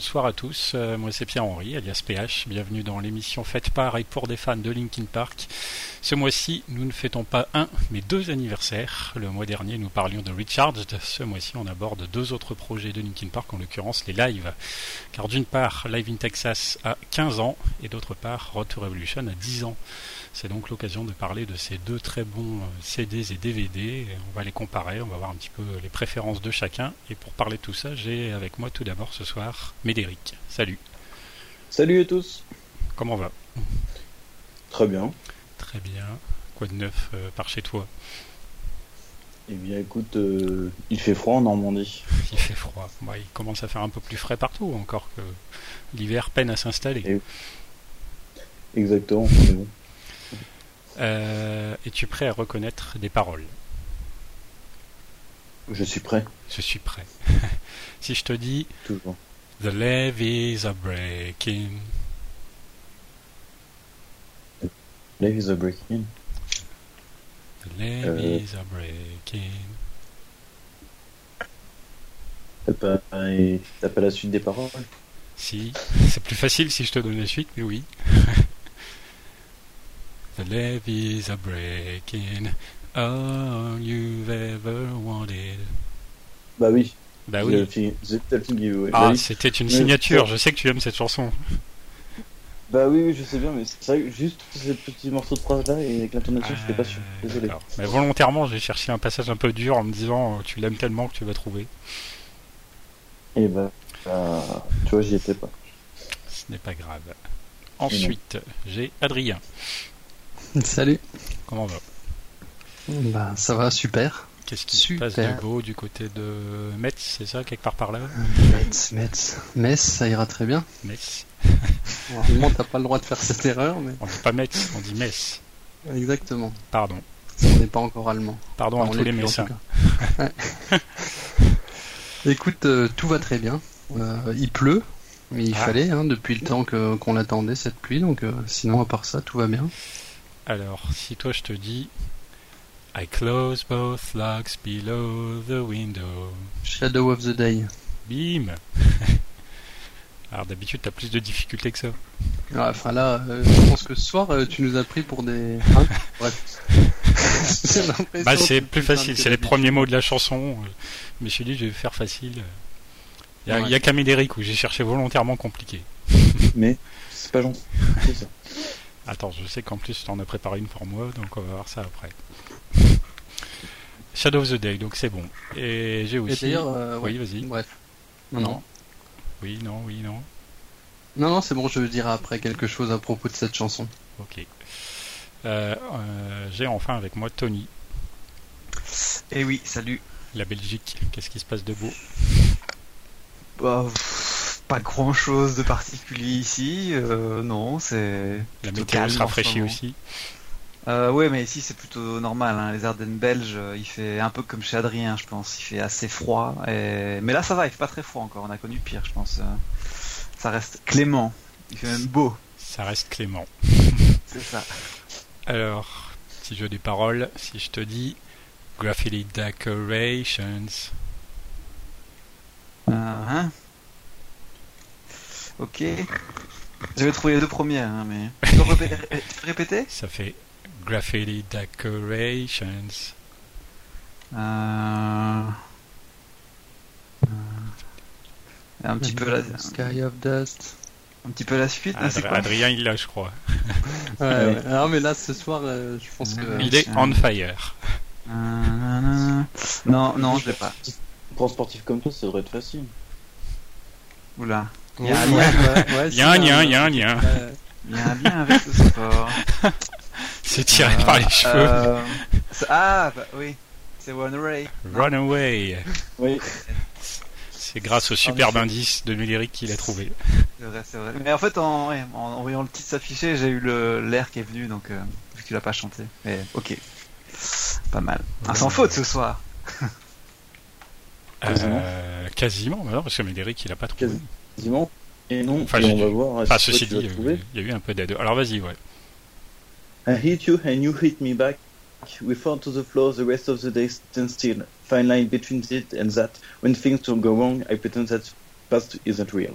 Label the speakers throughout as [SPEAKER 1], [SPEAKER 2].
[SPEAKER 1] Bonsoir à tous. Euh, moi c'est Pierre-Henri, alias PH. Bienvenue dans l'émission faite par et pour des fans de Linkin Park. Ce mois-ci, nous ne fêtons pas un, mais deux anniversaires. Le mois dernier, nous parlions de Recharged. Ce mois-ci, on aborde deux autres projets de Linkin Park, en l'occurrence les lives. Car d'une part, Live in Texas a 15 ans, et d'autre part, Road to Revolution a 10 ans. C'est donc l'occasion de parler de ces deux très bons euh, CDs et DVD. On va les comparer, on va voir un petit peu les préférences de chacun. Et pour parler de tout ça, j'ai avec moi tout d'abord ce soir Médéric. Salut.
[SPEAKER 2] Salut à tous.
[SPEAKER 1] Comment va?
[SPEAKER 2] Très bien.
[SPEAKER 1] Très bien. Quoi de neuf euh, par chez toi?
[SPEAKER 2] Eh bien écoute, euh, il fait froid en Normandie.
[SPEAKER 1] il fait froid. il commence à faire un peu plus frais partout, encore que l'hiver peine à s'installer.
[SPEAKER 2] Exactement.
[SPEAKER 1] Euh, es-tu prêt à reconnaître des paroles?
[SPEAKER 2] Je suis prêt.
[SPEAKER 1] Je suis prêt. si je te dis
[SPEAKER 2] Toujours.
[SPEAKER 1] The levees are breaking.
[SPEAKER 2] The levees are breaking.
[SPEAKER 1] The levees are breaking.
[SPEAKER 2] T'as pas, pas la suite des paroles?
[SPEAKER 1] Si, c'est plus facile si je te donne la suite, mais oui. The levees are breaking. All you've ever wanted?
[SPEAKER 2] Bah oui.
[SPEAKER 1] Bah oui. Ah, c'était une signature. Je sais que tu aimes cette chanson.
[SPEAKER 2] Bah oui, je sais bien, mais c'est vrai que juste ce petit morceau de phrase là et avec l'intonation, je j'étais pas sûr.
[SPEAKER 1] Euh,
[SPEAKER 2] Désolé.
[SPEAKER 1] Mais volontairement, j'ai cherché un passage un peu dur en me disant euh, tu l'aimes tellement que tu vas trouver.
[SPEAKER 2] Et bah, bah tu vois, j'y étais pas.
[SPEAKER 1] Ce n'est pas grave. Ensuite, j'ai Adrien.
[SPEAKER 3] Salut.
[SPEAKER 1] Comment va?
[SPEAKER 3] Bah ça va super.
[SPEAKER 1] Qu'est-ce qui se passe de beau du côté de Metz, c'est ça, quelque part par là?
[SPEAKER 3] Metz, Metz. Metz, ça ira très bien.
[SPEAKER 1] Metz.
[SPEAKER 3] Normalement, t'as pas le droit de faire cette erreur, mais...
[SPEAKER 1] On dit pas Metz, on dit Metz.
[SPEAKER 3] Exactement.
[SPEAKER 1] Pardon.
[SPEAKER 3] Ça n'est pas encore allemand.
[SPEAKER 1] Pardon à tous les Messins.
[SPEAKER 3] Écoute, euh, tout va très bien. Euh, il pleut, mais il ah. fallait, hein, depuis le temps qu'on l'attendait, cette pluie, donc euh, sinon, à part ça, tout va bien.
[SPEAKER 1] Alors, si toi je te dis I close both locks below the window.
[SPEAKER 3] Shadow of the Day.
[SPEAKER 1] Bim Alors d'habitude t'as plus de difficultés que ça.
[SPEAKER 3] enfin là, euh, je pense que ce soir euh, tu nous as pris pour des. Hein Bref.
[SPEAKER 1] bah c'est plus facile, c'est les premiers mots de la chanson. Je me suis dit je vais faire facile. Il y a, qu'à Médéric où j'ai cherché volontairement compliqué.
[SPEAKER 2] Mais c'est pas gentil. ça.
[SPEAKER 1] Attends, je sais qu'en plus tu en as préparé une pour moi, donc on va voir ça après. Shadow of the Day, donc c'est bon. Et j'ai aussi.
[SPEAKER 3] Euh,
[SPEAKER 1] oui, vas-y.
[SPEAKER 3] Bref. Non, non.
[SPEAKER 1] Oui, non, oui, non.
[SPEAKER 3] Non, non, c'est bon, je dirai après quelque chose à propos de cette chanson.
[SPEAKER 1] Ok. Euh, euh, j'ai enfin avec moi Tony.
[SPEAKER 4] Eh oui, salut.
[SPEAKER 1] La Belgique, qu'est-ce qui se passe de beau?
[SPEAKER 4] Bah, Pas grand chose de particulier ici, non, c'est.
[SPEAKER 1] La météo se rafraîchit aussi.
[SPEAKER 4] Euh, ouais, mais ici c'est plutôt normal. Hein. Les Ardennes belges, euh, il fait un peu comme chez Adrien, je pense. Il fait assez froid. Et... Mais là, ça va. Il fait pas très froid encore. On a connu pire, je pense. Euh. Ça reste clément. Il fait même beau.
[SPEAKER 1] Ça reste clément.
[SPEAKER 4] c'est ça.
[SPEAKER 1] Alors, petit jeu des paroles. Si je te dis graffiti decorations.
[SPEAKER 4] Uh -huh. Ok. J'avais trouvé les deux premières, hein, mais. Tu peux répéter?
[SPEAKER 1] Ça fait Graffiti Decorations.
[SPEAKER 4] Euh... Un petit peu la...
[SPEAKER 3] Sky of Dust.
[SPEAKER 4] Un petit peu la suite.
[SPEAKER 1] Adrien, il l'a, je crois.
[SPEAKER 3] ouais, ouais. mais là, ce soir, euh, je pense que.
[SPEAKER 1] Il est on fire.
[SPEAKER 4] Non, non, je l'ai pas.
[SPEAKER 2] Pour un sportif comme toi, ça devrait être facile.
[SPEAKER 4] Oula.
[SPEAKER 3] Il
[SPEAKER 4] y a un lien.
[SPEAKER 1] Il y a un lien, il y a un lien.
[SPEAKER 4] Il y a un lien avec le sport.
[SPEAKER 1] C'est tiré par les cheveux.
[SPEAKER 4] Euh, ah, bah, oui. C'est Runaway.
[SPEAKER 1] Runaway.
[SPEAKER 2] Oui.
[SPEAKER 1] C'est grâce au superbe indice de Médéric qu'il a trouvé.
[SPEAKER 4] C'est vrai, c'est vrai. Mais en fait, en, ouais, en, en voyant le titre s'afficher, j'ai eu le- l'air qui est venu, donc euh, vu que tu l'as pas chanté. Mais ok. Pas mal. Ah, sans faute ce soir.
[SPEAKER 2] Quasiment.
[SPEAKER 1] Euh, quasiment, mais non, parce que Médéric il a pas trouvé.
[SPEAKER 2] Quasiment. Et non,
[SPEAKER 1] Enfin,
[SPEAKER 2] et on va voir.
[SPEAKER 1] Enfin, ceci dit, il y a eu un peu d'aide. Alors vas-y, ouais.
[SPEAKER 2] I hit you and you hit me back. We fall to the floor the rest of the day stand still. Fine line between it and that. When things don't go wrong, I pretend that past isn't real.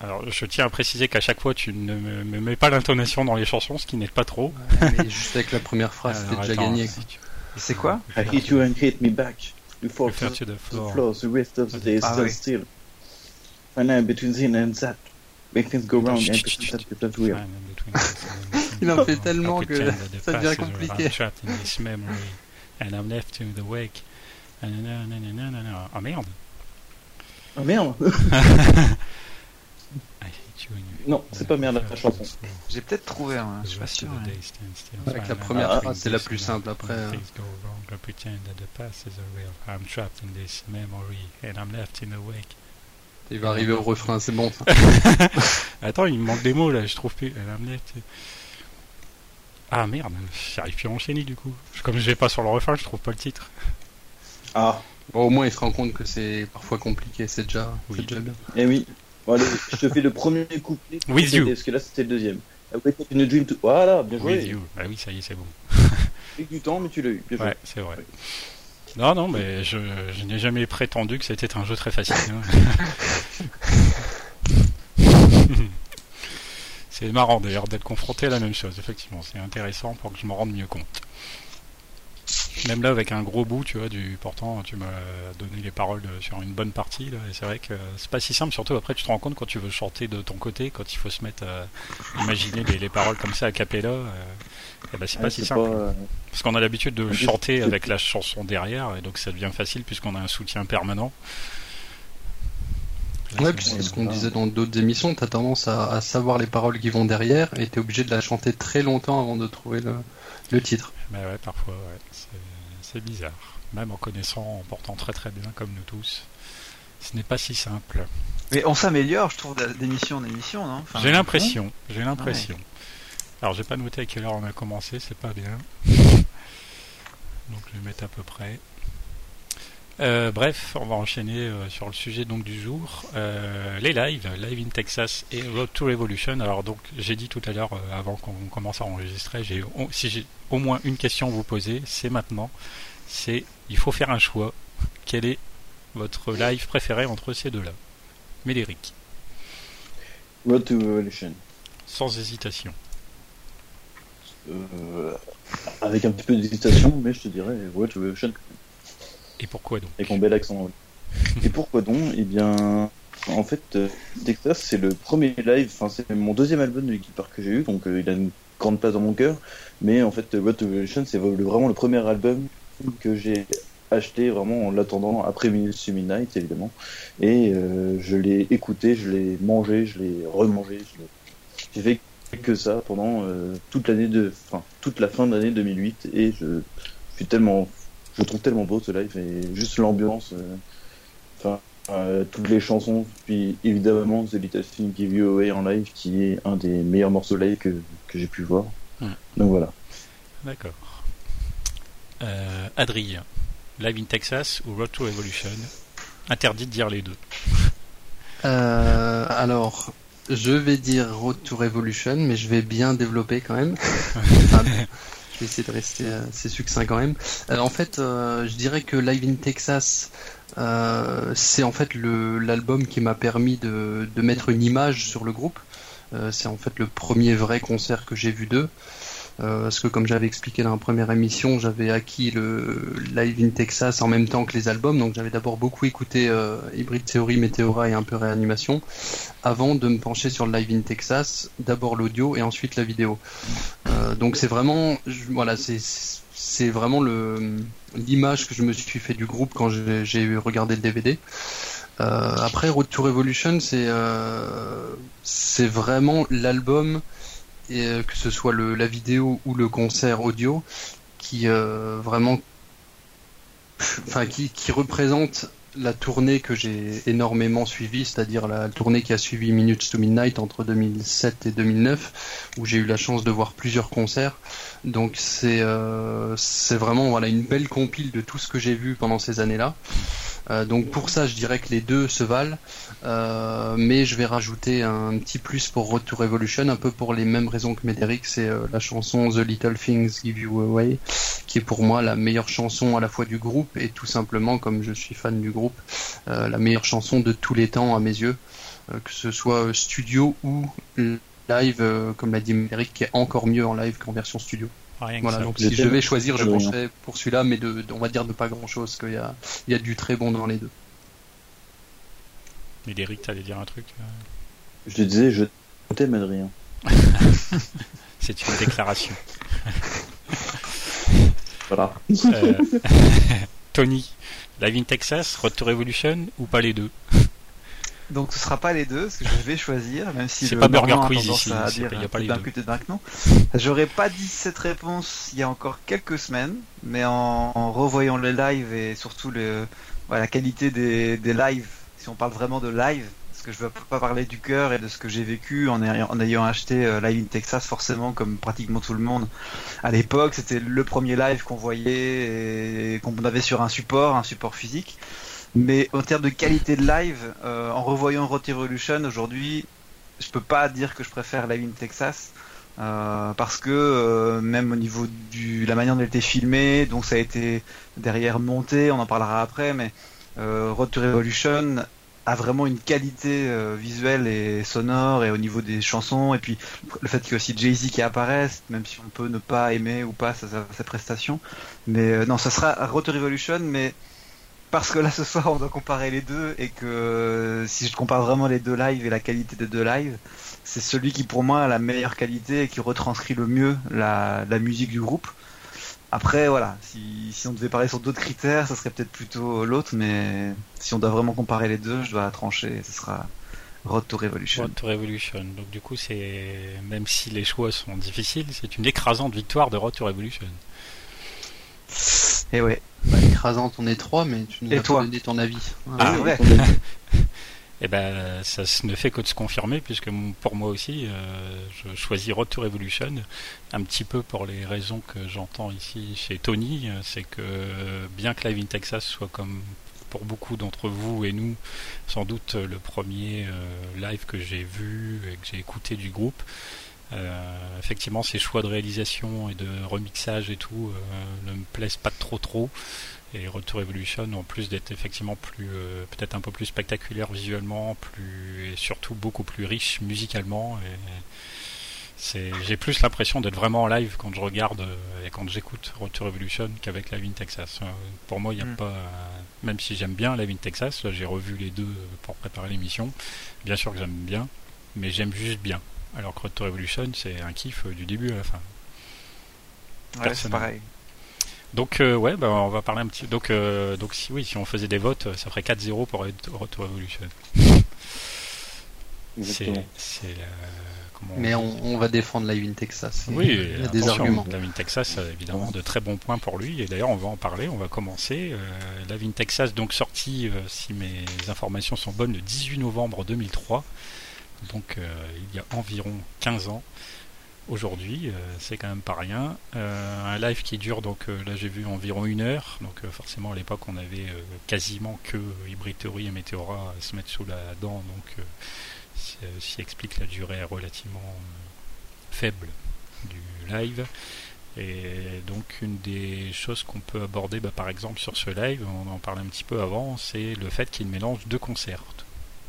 [SPEAKER 1] Alors je tiens à préciser qu'à chaque fois tu ne me, me mets pas l'intonation dans les chansons, ce qui n'est pas trop.
[SPEAKER 3] mais juste avec la première phrase, c'était déjà
[SPEAKER 1] attends,
[SPEAKER 3] gagné.
[SPEAKER 1] si tu-
[SPEAKER 4] Et c'est quoi
[SPEAKER 2] I hit you and hit me back. We fall
[SPEAKER 1] Refer
[SPEAKER 2] to
[SPEAKER 1] to the
[SPEAKER 2] the
[SPEAKER 1] floor.
[SPEAKER 2] floor the rest of the day
[SPEAKER 4] Ah,
[SPEAKER 2] stand
[SPEAKER 4] oui.
[SPEAKER 2] still. Line between it and things go real.
[SPEAKER 3] Il en fait tellement que ça devient
[SPEAKER 1] past is
[SPEAKER 3] compliqué.
[SPEAKER 1] I'm trapped in this memory, and I'm left to the wake. Ah oh, merde.
[SPEAKER 2] Ah merde
[SPEAKER 1] I hate you and you-
[SPEAKER 2] Non, c'est pas merde la chanson.
[SPEAKER 4] J'ai peut-être trouvé, hein, je suis pas sûr. ouais.
[SPEAKER 3] Avec la première phrase,
[SPEAKER 1] in
[SPEAKER 3] c'est la plus simple. Après,
[SPEAKER 1] When
[SPEAKER 3] euh,
[SPEAKER 1] things go wrong, I pretend that the past is real. I'm trapped in this memory, and I'm left in the wake.
[SPEAKER 3] Il va arriver au refrain, c'est bon.
[SPEAKER 1] Attends, il me manque des mots là, je trouve plus. Ah merde, j'arrive plus à enchaîner du coup. Comme je vais pas sur le refrain, je trouve pas le titre.
[SPEAKER 2] Ah,
[SPEAKER 3] Bon, au moins, il se rend compte que c'est parfois compliqué, c'est déjà,
[SPEAKER 1] Oui.
[SPEAKER 3] c'est déjà bien.
[SPEAKER 2] eh oui. Bon, allez, je te fais le premier couplet.
[SPEAKER 1] With you.
[SPEAKER 2] Parce que là, c'était le deuxième. I wake up in a dream to... Voilà, bien joué.
[SPEAKER 1] With you. Bah oui, ça y est, c'est bon.
[SPEAKER 2] Du temps, mais tu l'as eu. Bien.
[SPEAKER 1] Ouais, c'est vrai. Non, non, mais je, je n'ai jamais prétendu que c'était un jeu très facile. hein. c'est marrant d'ailleurs d'être confronté à la même chose, effectivement. C'est intéressant pour que je m'en rende mieux compte. Même là, avec un gros bout, tu vois, du pourtant, tu m'as donné les paroles de- sur une bonne partie, là, et c'est vrai que c'est pas si simple, surtout après, tu te rends compte quand tu veux chanter de ton côté, quand il faut se mettre à imaginer les, les paroles comme ça à cappella, euh, eh ben, c'est
[SPEAKER 2] Ouais,
[SPEAKER 1] pas si simple.
[SPEAKER 2] pas, euh,
[SPEAKER 1] Parce qu'on a l'habitude de chanter avec la chanson derrière, et donc ça devient facile puisqu'on a un soutien permanent. Là,
[SPEAKER 3] Ouais,
[SPEAKER 1] c'est
[SPEAKER 3] puis c'est ce qu'on disait dans d'autres émissions, t'as tendance à, à savoir les paroles qui vont derrière et t'es obligé de la chanter très longtemps avant de trouver le, le titre.
[SPEAKER 1] Bah ouais, parfois, ouais. C'est- bizarre. Même en connaissant, en portant très très bien comme nous tous. Ce n'est pas si simple.
[SPEAKER 4] Mais on s'améliore, je trouve, d'émission en émission, non? Enfin,
[SPEAKER 1] j'ai l'impression, j'ai l'impression. Alors j'ai pas noté à quelle heure on a commencé, c'est pas bien. Donc je vais mettre à peu près. Euh, bref, on va enchaîner euh, sur le sujet donc du jour. Euh, les lives, Live in Texas et Road to Revolution. Alors donc j'ai dit tout à l'heure, avant qu'on commence à enregistrer, j'ai si j'ai au moins une question à vous poser, c'est maintenant. C'est il faut faire un choix. Quel est votre live préféré entre ces deux-là? Médéric,
[SPEAKER 2] Road to Revolution.
[SPEAKER 1] sans hésitation.
[SPEAKER 2] Avec un petit peu d'hésitation, mais je te dirais Road to Revolution
[SPEAKER 1] Et pourquoi donc.
[SPEAKER 2] Et pourquoi donc? Eh bien, en fait, euh, Texas, c'est le premier live, enfin, c'est mon deuxième album de Linkin Park que j'ai eu, donc euh, il a une grande place dans mon cœur. Mais en fait, Road to Revolution, c'est vraiment le premier album que j'ai acheté vraiment en l'attendant après Midnight, évidemment. Et euh, je l'ai écouté, je l'ai mangé, je l'ai remangé. J'ai fait que ça pendant toute l'année de, toute la fin de l'année 2008, et je suis tellement je le trouve tellement beau ce live et juste l'ambiance euh, enfin euh, toutes les chansons puis évidemment The Little Thing Give You Away en live qui est un des meilleurs morceaux live que, que j'ai pu voir donc voilà
[SPEAKER 1] D'accord. Euh, Adrien, Live in Texas ou Road to Revolution? Interdit de dire les deux.
[SPEAKER 3] Euh, alors, je vais dire Road to Revolution, mais je vais bien développer quand même. Enfin, essayer de rester euh, assez succinct quand même. Euh, en fait, euh, je dirais que Live in Texas, euh, c'est en fait l'album qui m'a permis de, mettre une image sur le groupe. Euh, c'est en fait le premier vrai concert que j'ai vu d'eux. Euh, parce que comme j'avais expliqué dans la première émission, j'avais acquis le Live in Texas en même temps que les albums, donc j'avais d'abord beaucoup écouté euh, Hybrid Theory, Meteora et un peu Réanimation, avant de me pencher sur le Live in Texas, d'abord l'audio et ensuite la vidéo. Euh, donc c'est vraiment, voilà, c'est vraiment l'image que je me suis fait du groupe quand j'ai regardé le DVD. Après Road to Revolution, c'est c'est vraiment l'album et euh, que ce soit la vidéo ou le concert audio qui euh, vraiment qui, représente la tournée que j'ai énormément suivie, c'est-à-dire la tournée qui a suivi Minutes to Midnight entre 2007 et 2009, où j'ai eu la chance de voir plusieurs concerts. Donc c'est euh, c'est vraiment voilà une belle compile de tout ce que j'ai vu pendant ces années-là. Donc pour ça, je dirais que les deux se valent, euh, mais je vais rajouter un petit plus pour Road to Revolution, un peu pour les mêmes raisons que Médéric, c'est euh, la chanson The Little Things Give You Away, qui est pour moi la meilleure chanson à la fois du groupe et tout simplement, comme je suis fan du groupe, la meilleure chanson de tous les temps à mes yeux, que ce soit studio ou live, comme l'a dit Médéric, qui est encore mieux en live qu'en version studio. Voilà, donc si je vais choisir, je pencherai pour celui-là, mais de, on va dire de pas grand-chose, qu'il y a, il y a du très bon dans les deux.
[SPEAKER 1] Mais Eric, t'allais dire un truc euh
[SPEAKER 2] Je te disais, je t'aime Adrien.
[SPEAKER 1] C'est une déclaration.
[SPEAKER 2] voilà.
[SPEAKER 1] Euh, Tony, Live in Texas, Road to Revolution ou pas les deux?
[SPEAKER 4] Donc ce sera pas les deux, parce que je vais choisir, même si
[SPEAKER 1] c'est pas Burger Quiz ici, il n'y a pas les deux.
[SPEAKER 4] non. J'aurais pas dit cette réponse il y a encore quelques semaines, mais en, revoyant le live et surtout le, la qualité des, des lives, si on parle vraiment de live, parce que je veux pas parler du cœur et de ce que j'ai vécu en ayant, acheté euh, Live in Texas forcément comme pratiquement tout le monde à l'époque c'était le premier live qu'on voyait et qu'on avait sur un support un support physique mais en termes de qualité de live, euh, en revoyant Road Revolution aujourd'hui, je peux pas dire que je préfère Live in Texas. Euh, parce que même au niveau de la manière dont elle était filmée, donc ça a été derrière monté, on en parlera après, mais Road to Revolution a vraiment une qualité visuelle et sonore et au niveau des chansons et puis le fait qu'il y ait aussi Jay-Z qui apparaisse, même si on peut ne pas aimer ou pas sa, prestation, mais non, ça sera Road to Revolution, mais parce que là ce soir on doit comparer les deux et que si je compare vraiment les deux lives et la qualité des deux lives, c'est celui qui pour moi a la meilleure qualité et qui retranscrit le mieux la, musique du groupe. Après voilà, si, on devait parler sur d'autres critères, ça serait peut-être plutôt l'autre, mais si on doit vraiment comparer les deux, je dois trancher, ce sera Road to Revolution.
[SPEAKER 1] Road to Revolution. Donc du coup c'est même si les choix sont difficiles, c'est une écrasante victoire de Road to Revolution.
[SPEAKER 4] Et ouais.
[SPEAKER 3] Bah, écrasante, on est trois, mais tu nous as donné ton avis.
[SPEAKER 1] Ah, ouais. Eh ben, ça ne fait que de se confirmer, puisque pour moi aussi, euh, je choisis Road to Revolution, un petit peu pour les raisons que j'entends ici chez Tony, c'est que bien que Live in Texas soit comme pour beaucoup d'entre vous et nous, sans doute le premier euh, live que j'ai vu et que j'ai écouté du groupe, euh, effectivement, ces choix de réalisation et de remixage et tout euh, ne me plaisent pas trop trop. Et Retour Evolution, en plus d'être effectivement plus, euh, peut-être un peu plus spectaculaire visuellement, plus et surtout beaucoup plus riche musicalement. J'ai plus l'impression d'être vraiment en live quand je regarde et quand j'écoute Retour Evolution qu'avec Live in Texas. pour moi, il n'y a mm. pas, même si j'aime bien Live in Texas, j'ai revu les deux pour préparer l'émission. Bien sûr que j'aime bien, mais j'aime juste bien. Alors que Road to Revolution, c'est un kiff euh, du début à la fin.
[SPEAKER 4] Ouais, c'est pareil.
[SPEAKER 1] Donc euh, ouais, bah, on va parler un petit. Donc euh, donc si oui, si on faisait des votes, ça ferait 4-0 pour Revolution. c'est
[SPEAKER 3] Mais on, va défendre Live in Texas.
[SPEAKER 1] Oui, il y a des arguments. Live in Texas, évidemment, de très bons points pour lui. Et d'ailleurs, on va en parler. On va commencer. Euh, Live in Texas, donc sorti, si mes informations sont bonnes, le 18 novembre 2003 donc euh, il y a environ 15 ans. Aujourd'hui, euh, c'est quand même pas rien. Euh, un live qui dure, donc là j'ai vu environ une heure. Donc forcément à l'époque on avait quasiment que Hybrid Theory et Meteora à se mettre sous la dent. Donc ceci explique la durée relativement faible du live. Et donc une des choses qu'on peut aborder bah, par exemple sur ce live, on en parlait un petit peu avant, c'est le fait qu'il mélange deux concerts.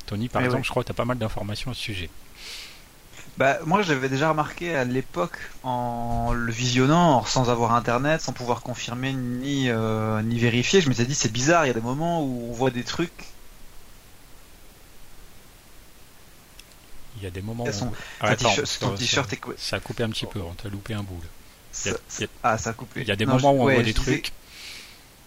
[SPEAKER 1] Tony, par eh exemple, je crois que tu as pas mal d'informations à ce sujet.
[SPEAKER 4] Bah, moi, j'avais déjà remarqué à l'époque, en le visionnant, sans avoir internet, sans pouvoir confirmer ni, euh, ni vérifier, je m'étais dit, c'est bizarre, il y a des moments où on voit des trucs.
[SPEAKER 1] Il y a des moments où.
[SPEAKER 4] Son... Ah, t-shirt
[SPEAKER 1] Ça a coupé un petit peu, on t'a loupé un bout. Il y a- il y a-
[SPEAKER 4] Ah, ça a coupé.
[SPEAKER 1] il y a des
[SPEAKER 4] Non,
[SPEAKER 1] moments
[SPEAKER 4] je-
[SPEAKER 1] où on
[SPEAKER 4] ouais,
[SPEAKER 1] voit des
[SPEAKER 4] disais-
[SPEAKER 1] trucs.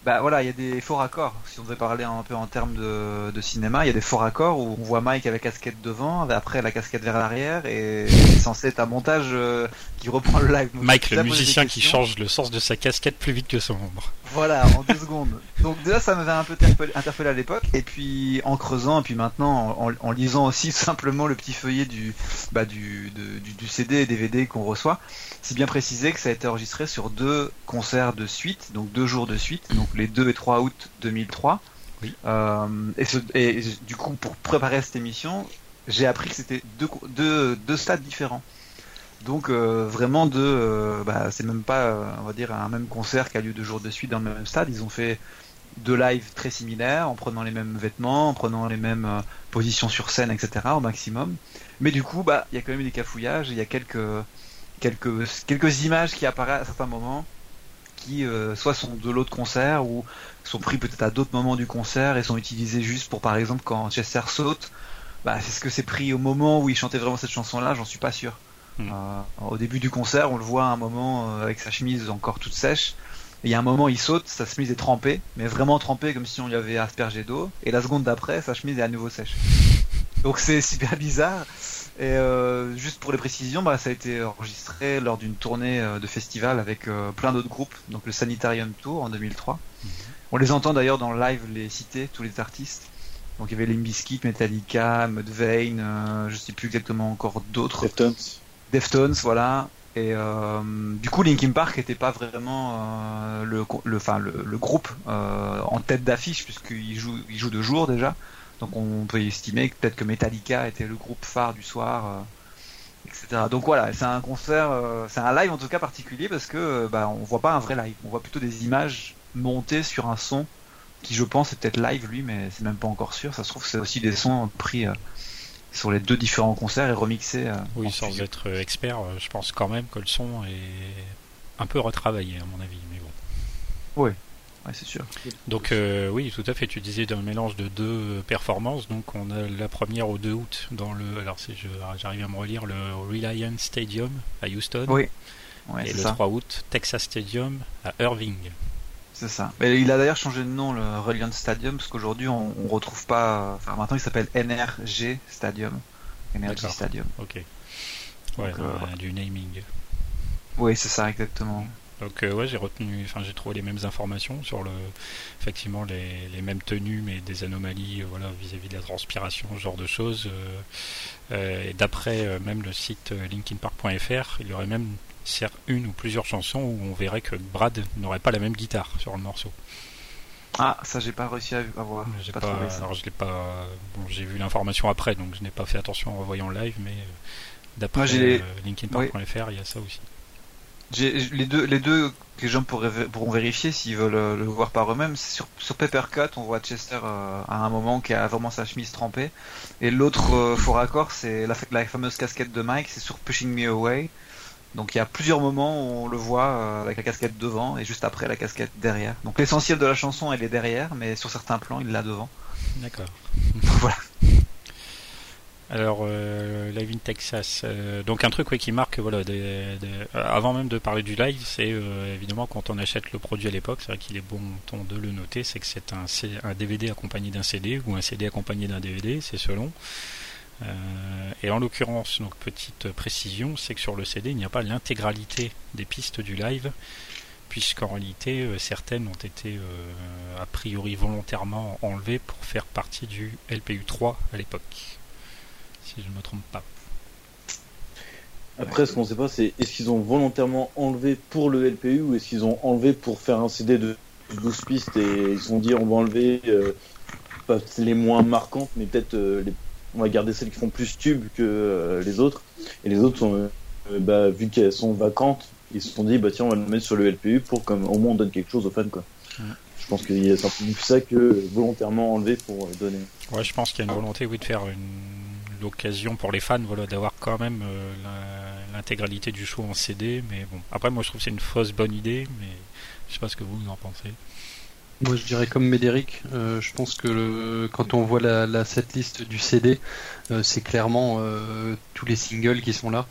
[SPEAKER 4] Bah voilà, il y a des faux raccords. Si on devait parler un peu en termes de, cinéma, il y a des faux raccords où on voit Mike avec la casquette devant, après la casquette vers l'arrière, et c'est censé être un montage euh, qui reprend le live. Donc,
[SPEAKER 1] Mike, le musicien qui change le sens de sa casquette plus vite que son ombre.
[SPEAKER 4] Voilà, en deux secondes. Donc déjà, ça m'avait un peu interpellé, à l'époque, et puis en creusant, et puis maintenant en, en lisant aussi simplement le petit feuillet du, bah, du, de- du, du CD et DVD qu'on reçoit, c'est bien précisé que ça a été enregistré sur deux concerts de suite, donc deux jours de suite, donc les 2 et 3 août 2003.
[SPEAKER 1] Oui.
[SPEAKER 4] Euh, et, ce- et du coup, pour préparer cette émission, j'ai appris que c'était deux, deux, deux stades différents. Donc euh, vraiment deux, euh, bah, c'est même pas, euh, on va dire, un même concert qui a lieu deux jours de suite dans le même stade. Ils ont fait deux lives très similaires, en prenant les mêmes vêtements, en prenant les mêmes positions sur scène, etc. au maximum. Mais du coup, bah, il y a quand même des cafouillages, il y a quelques, quelques, quelques images qui apparaissent à certains moments, qui soit sont de l'autre concert ou sont pris peut-être à d'autres moments du concert et sont utilisés juste pour, par exemple, quand Chester saute. Bah, c'est ce que c'est pris au moment où il chantait vraiment cette chanson-là, j'en suis pas sûr.
[SPEAKER 1] Hmm.
[SPEAKER 4] Euh, au début du concert, on le voit à un moment euh, avec sa chemise encore toute sèche. Et il y a un moment, il saute, sa chemise est trempée, mais vraiment trempée comme si on lui avait aspergé d'eau. Et la seconde d'après, sa chemise est à nouveau sèche. Donc c'est super bizarre. Et euh, juste pour les précisions, bah, ça a été enregistré lors d'une tournée euh, de festival avec euh, plein d'autres groupes, donc le Sanitarium Tour en 2003. On les entend d'ailleurs dans le live les citer, tous les artistes. Donc il y avait Limp Bizkit, Metallica, Mudvayne, euh, je sais plus exactement encore d'autres.
[SPEAKER 2] Deftones.
[SPEAKER 4] Deftones, voilà. Et euh, du coup, Linkin Park n'était pas vraiment euh, le, enfin, le, groupe euh, en tête d'affiche puisqu'il joue, il joue de jour déjà. Donc on peut estimer que peut-être que Metallica était le groupe phare du soir, etc. Donc voilà, c'est un concert, c'est un live en tout cas particulier parce que bah, on voit pas un vrai live, on voit plutôt des images montées sur un son qui je pense est peut-être live lui, mais c'est même pas encore sûr. Ça se trouve c'est aussi des sons pris sur les deux différents concerts et remixés. euh,
[SPEAKER 1] Oui, sans être expert, euh, je pense quand même que le son est un peu retravaillé à mon avis, mais bon.
[SPEAKER 4] Ouais, c'est sûr.
[SPEAKER 1] Donc euh, oui, tout à fait. Tu disais d'un mélange de deux performances. Donc on a la première au 2 août dans le. Alors si je- j'arrive à me relire le Reliance Stadium à Houston.
[SPEAKER 4] Oui. Ouais,
[SPEAKER 1] et le
[SPEAKER 4] ça.
[SPEAKER 1] 3 août Texas Stadium à Irving.
[SPEAKER 4] C'est ça. Mais il a d'ailleurs changé de nom, le Reliant Stadium, parce qu'aujourd'hui on, on retrouve pas. Enfin, maintenant il s'appelle NRG Stadium. Energy
[SPEAKER 1] D'accord.
[SPEAKER 4] Stadium.
[SPEAKER 1] Ok. Ouais,
[SPEAKER 4] Donc, euh,
[SPEAKER 1] du naming.
[SPEAKER 4] Oui, c'est ça, exactement.
[SPEAKER 1] Donc euh, ouais, j'ai retenu, enfin j'ai trouvé les mêmes informations sur le, effectivement les, les mêmes tenues, mais des anomalies, euh, voilà, vis-à-vis de la transpiration, ce genre de choses. euh, et d'après même le site linkinpark.fr, il y aurait même certes une ou plusieurs chansons où on verrait que Brad n'aurait pas la même guitare sur le morceau.
[SPEAKER 4] Ah, ça j'ai pas réussi à, voir.
[SPEAKER 1] J'ai pas,
[SPEAKER 4] pas, trouvé ça.
[SPEAKER 1] alors je l'ai pas, bon j'ai vu l'information après, donc je n'ai pas fait attention en revoyant live, mais euh, d'après euh, linkinpark.fr, il y a ça aussi.
[SPEAKER 4] Les deux, les deux que les gens pourraient, pourront vérifier s'ils veulent euh, le voir par eux-mêmes. Sur, sur Peppercut, on voit Chester euh, à un moment qui a vraiment sa chemise trempée. Et l'autre euh, faux raccord, c'est la, la fameuse casquette de Mike, c'est sur Pushing Me Away. Donc il y a plusieurs moments où on le voit euh, avec la casquette devant et juste après la casquette derrière. Donc l'essentiel de la chanson elle est derrière, mais sur certains plans il l'a devant.
[SPEAKER 1] D'accord.
[SPEAKER 4] voilà.
[SPEAKER 1] Alors, euh, Live in Texas. euh, donc un truc ouais, qui marque, voilà, des- des- avant même de parler du live, c'est euh, évidemment quand on achète le produit à l'époque, c'est vrai qu'il est bon de le noter, c'est que c'est un, un DVD accompagné d'un CD ou un CD accompagné d'un DVD, c'est selon. Et en l'occurrence, donc petite précision, c'est que sur le CD, il n'y a pas l'intégralité des pistes du live, puisqu'en réalité, euh, certaines ont été euh, a priori volontairement enlevées pour faire partie du LPU 3 à l'époque si je ne me trompe pas.
[SPEAKER 2] Après, ce qu'on sait pas, c'est est-ce qu'ils ont volontairement enlevé pour le LPU ou est-ce qu'ils ont enlevé pour faire un CD de 12 pistes et ils se sont dit on va enlever euh, pas les moins marquantes, mais peut-être euh, les- on va garder celles qui font plus tube que euh, les autres. Et les autres sont, euh, bah, vu qu'elles sont vacantes, ils se sont dit bah tiens on va le mettre sur le LPU pour comme au moins on donne quelque chose aux fans quoi.
[SPEAKER 1] Ouais.
[SPEAKER 2] Je pense qu'il y a simplement plus ça que volontairement enlevé pour euh, donner.
[SPEAKER 1] Ouais, je pense qu'il y a une volonté, oui, de faire une l'occasion pour les fans, voilà, d'avoir quand même euh, la- l'intégralité du show en CD. Mais bon, après, moi, je trouve que c'est une fausse bonne idée, mais je sais pas ce que vous en pensez.
[SPEAKER 3] Moi, je dirais comme Médéric. euh, je pense que quand on voit la, la setlist du CD, euh, c'est clairement euh, tous les singles qui sont là.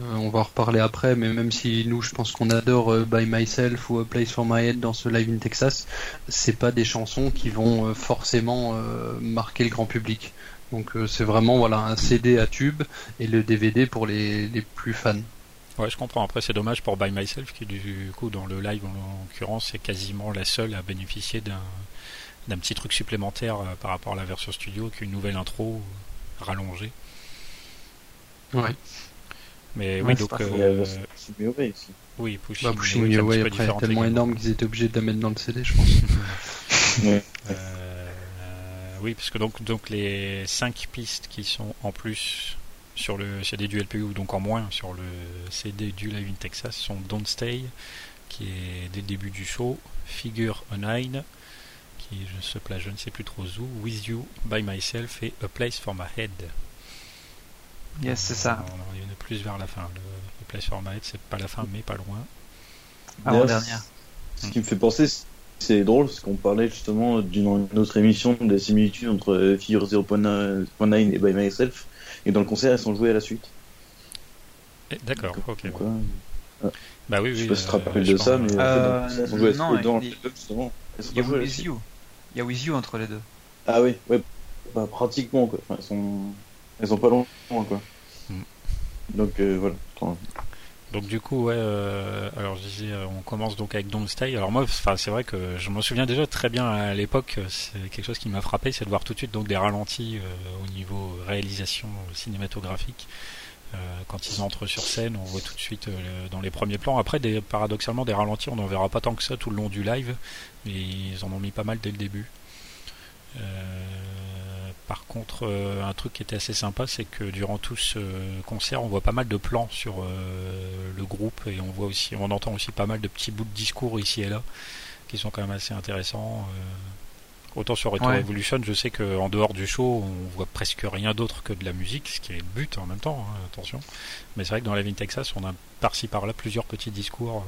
[SPEAKER 3] on va en reparler après, mais même si nous, je pense qu'on adore By Myself ou A Place for My Head dans ce live in Texas, c'est pas des chansons qui vont forcément marquer le grand public. Donc c'est vraiment voilà un CD à tube et le DVD pour les, les plus fans.
[SPEAKER 1] Ouais, je comprends. Après, c'est dommage pour By Myself qui, du coup, dans le live, en l'occurrence, est quasiment la seule à bénéficier d'un, d'un petit truc supplémentaire euh, par rapport à la version studio, qu'une nouvelle intro rallongée.
[SPEAKER 3] Ouais.
[SPEAKER 1] Mais oui, donc. Euh,
[SPEAKER 3] oui, Pushing, bah, Pushing Way, après, tellement énorme qu'ils étaient obligés de la mettre dans le CD, je pense.
[SPEAKER 1] euh, oui, parce que donc, donc les 5 pistes qui sont en plus sur le CD du LPU, donc en moins sur le CD du Live in Texas, sont Don't Stay, qui est dès le début du show, Figure a Nine, qui se place je ne sais plus trop où, With You, By Myself et A Place for My Head.
[SPEAKER 4] Yes, c'est ça.
[SPEAKER 1] On, est plus vers la fin. Le, A Place for My Head, c'est pas la fin, mais pas loin.
[SPEAKER 4] Avant dernière.
[SPEAKER 2] Ce qui me fait penser, c'est drôle, parce qu'on parlait justement d'une autre émission des similitudes entre Figure 0.9 et By Myself. Et dans le concert, elles sont jouées à la suite.
[SPEAKER 1] Eh, d'accord, ok.
[SPEAKER 2] Bah oui, oui. Je sais pas si tu te rappelles de ça, mais
[SPEAKER 4] euh, elles sont jouées non, dans les deux, justement. Il y a With You. Il y a With You entre les deux.
[SPEAKER 2] Ah oui, ouais. Bah, pratiquement, quoi. elles sont, elles sont pas loin, quoi. Hmm. Donc euh, voilà.
[SPEAKER 1] Donc du coup, ouais, euh, alors je disais, euh, on commence donc avec Don't Stay. Alors moi, c'est vrai que je m'en souviens déjà très bien à l'époque. C'est quelque chose qui m'a frappé, c'est de voir tout de suite donc des ralentis euh, au niveau réalisation cinématographique. quand ils entrent sur scène, on voit tout de suite dans les premiers plans. Après, paradoxalement, des ralentis, on n'en verra pas tant que ça tout le long du live, mais ils en ont mis pas mal dès le début. Par contre, euh, un truc qui était assez sympa, c'est que durant tout ce concert, on voit pas mal de plans sur euh, le groupe et on voit aussi, on entend aussi pas mal de petits bouts de discours ici et là qui sont quand même assez intéressants. Euh. autant sur Retro Evolution, je sais qu'en dehors du show, on voit presque rien d'autre que de la musique, ce qui est le but en même temps, hein, attention. Mais c'est vrai que dans la Vin Texas, on a par-ci par-là plusieurs petits discours.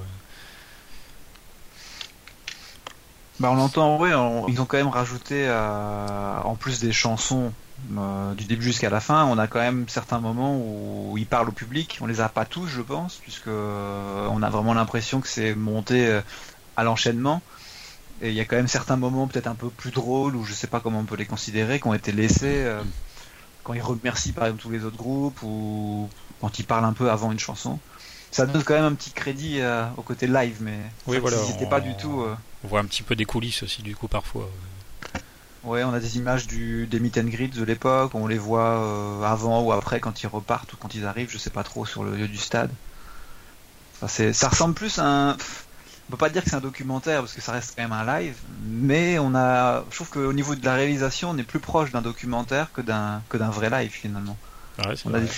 [SPEAKER 4] Bah on l'entend, oui, ils ont quand même rajouté, euh, en plus des chansons euh, du début jusqu'à la fin, on a quand même certains moments où ils parlent au public. On les a pas tous, je pense, puisque euh, on a vraiment l'impression que c'est monté à l'enchaînement. Et il y a quand même certains moments peut-être un peu plus drôles, ou je sais pas comment on peut les considérer, qui ont été laissés quand ils remercient par exemple tous les autres groupes, ou quand ils parlent un peu avant une chanson ça donne quand même un petit crédit euh, au côté live, mais
[SPEAKER 1] oui, voilà,
[SPEAKER 4] on... pas du tout. Euh.
[SPEAKER 1] On voit un petit peu des coulisses aussi du coup parfois.
[SPEAKER 4] Ouais, on a des images du, des meet and greet de l'époque, on les voit euh, avant ou après quand ils repartent ou quand ils arrivent, je sais pas trop sur le lieu du stade. Enfin, ça ressemble plus à un. On peut pas dire que c'est un documentaire parce que ça reste quand même un live, mais on a. Je trouve qu'au niveau de la réalisation, on est plus proche d'un documentaire que d'un que d'un vrai live finalement.
[SPEAKER 1] Ouais, on a des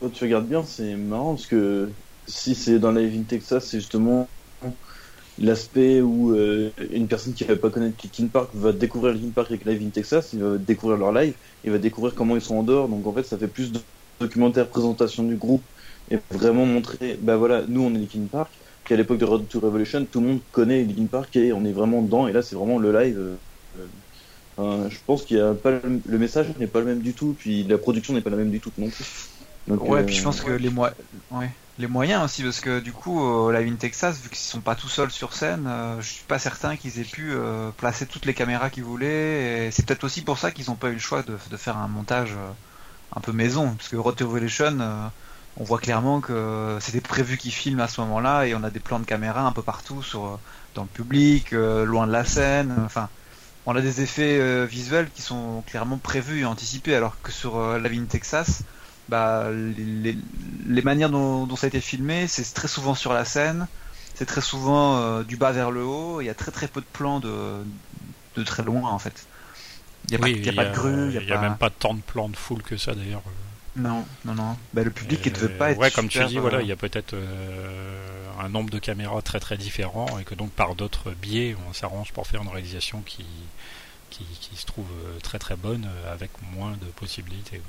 [SPEAKER 2] quand tu regardes bien, c'est marrant parce que si c'est dans Live in Texas, c'est justement l'aspect où euh, une personne qui va pas connaître Linkin Park va découvrir Linkin Park avec Live in Texas, il va découvrir leur live, il va découvrir comment ils sont en dehors. Donc en fait, ça fait plus de documentaire présentation du groupe et vraiment montrer, bah voilà, nous on est Linkin Park, qu'à l'époque de Road to Revolution, tout le monde connaît Linkin Park et on est vraiment dedans. Et là, c'est vraiment le live. Euh, je pense qu'il y a pas le message n'est pas le même du tout, puis la production n'est pas la même du tout non plus
[SPEAKER 4] ouais, puis je pense que les, ouais, les moyens aussi, parce que du coup, au Live in Texas, vu qu'ils sont pas tout seuls sur scène, euh, je suis pas certain qu'ils aient pu euh, placer toutes les caméras qu'ils voulaient. Et c'est peut-être aussi pour ça qu'ils ont pas eu le choix de, de faire un montage euh, un peu maison, parce que Road Evolution, on voit clairement que c'était prévu qu'ils filment à ce moment-là, et on a des plans de caméra un peu partout sur dans le public, loin de la scène. Enfin, on a des effets visuels qui sont clairement prévus et anticipés, alors que sur Live in Texas bah, les, manières dont, ça a été filmé, c'est très souvent sur la scène, c'est très souvent euh, du bas vers le haut, il y a très très peu de plans de, de très loin en fait.
[SPEAKER 1] Il n'y a, pas, de grue. Il n'y a, même pas tant de plans de foule que ça d'ailleurs.
[SPEAKER 4] Non, non, non. Bah, le public ne devait pas être.
[SPEAKER 1] Ouais, comme tu dis, voilà, euh, il y a peut-être euh, un nombre de caméras très très différent et que donc par d'autres biais, on s'arrange pour faire une réalisation qui, qui, qui, se trouve très très bonne avec moins de possibilités.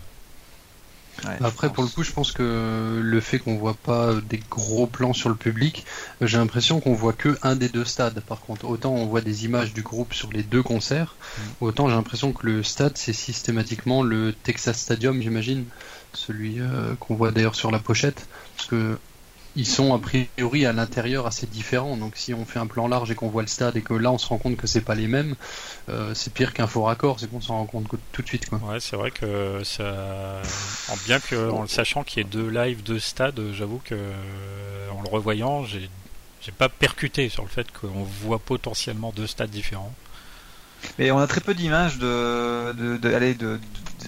[SPEAKER 3] Après, pour le coup, je pense que le fait qu'on voit pas des gros plans sur le public, j'ai l'impression qu'on voit que un des deux stades. Par contre, autant on voit des images du groupe sur les deux concerts, mm. autant j'ai l'impression que le stade c'est systématiquement le Texas Stadium, j'imagine. celui qu'on voit d'ailleurs sur la pochette, parce que ils sont a priori à l'intérieur assez différents. Donc si on fait un plan large et qu'on voit le stade et que là on se rend compte que c'est pas les mêmes, euh, c'est pire qu'un faux raccord, c'est qu'on s'en rend compte tout de suite. Quoi.
[SPEAKER 1] Ouais, c'est vrai que ça, bien que en le sachant qu'il y ait deux lives, deux stades, j'avoue que en le revoyant, j'ai j'ai pas percuté sur le fait qu'on voit potentiellement deux stades différents.
[SPEAKER 4] Mais on a très peu d'images de, de, de, de,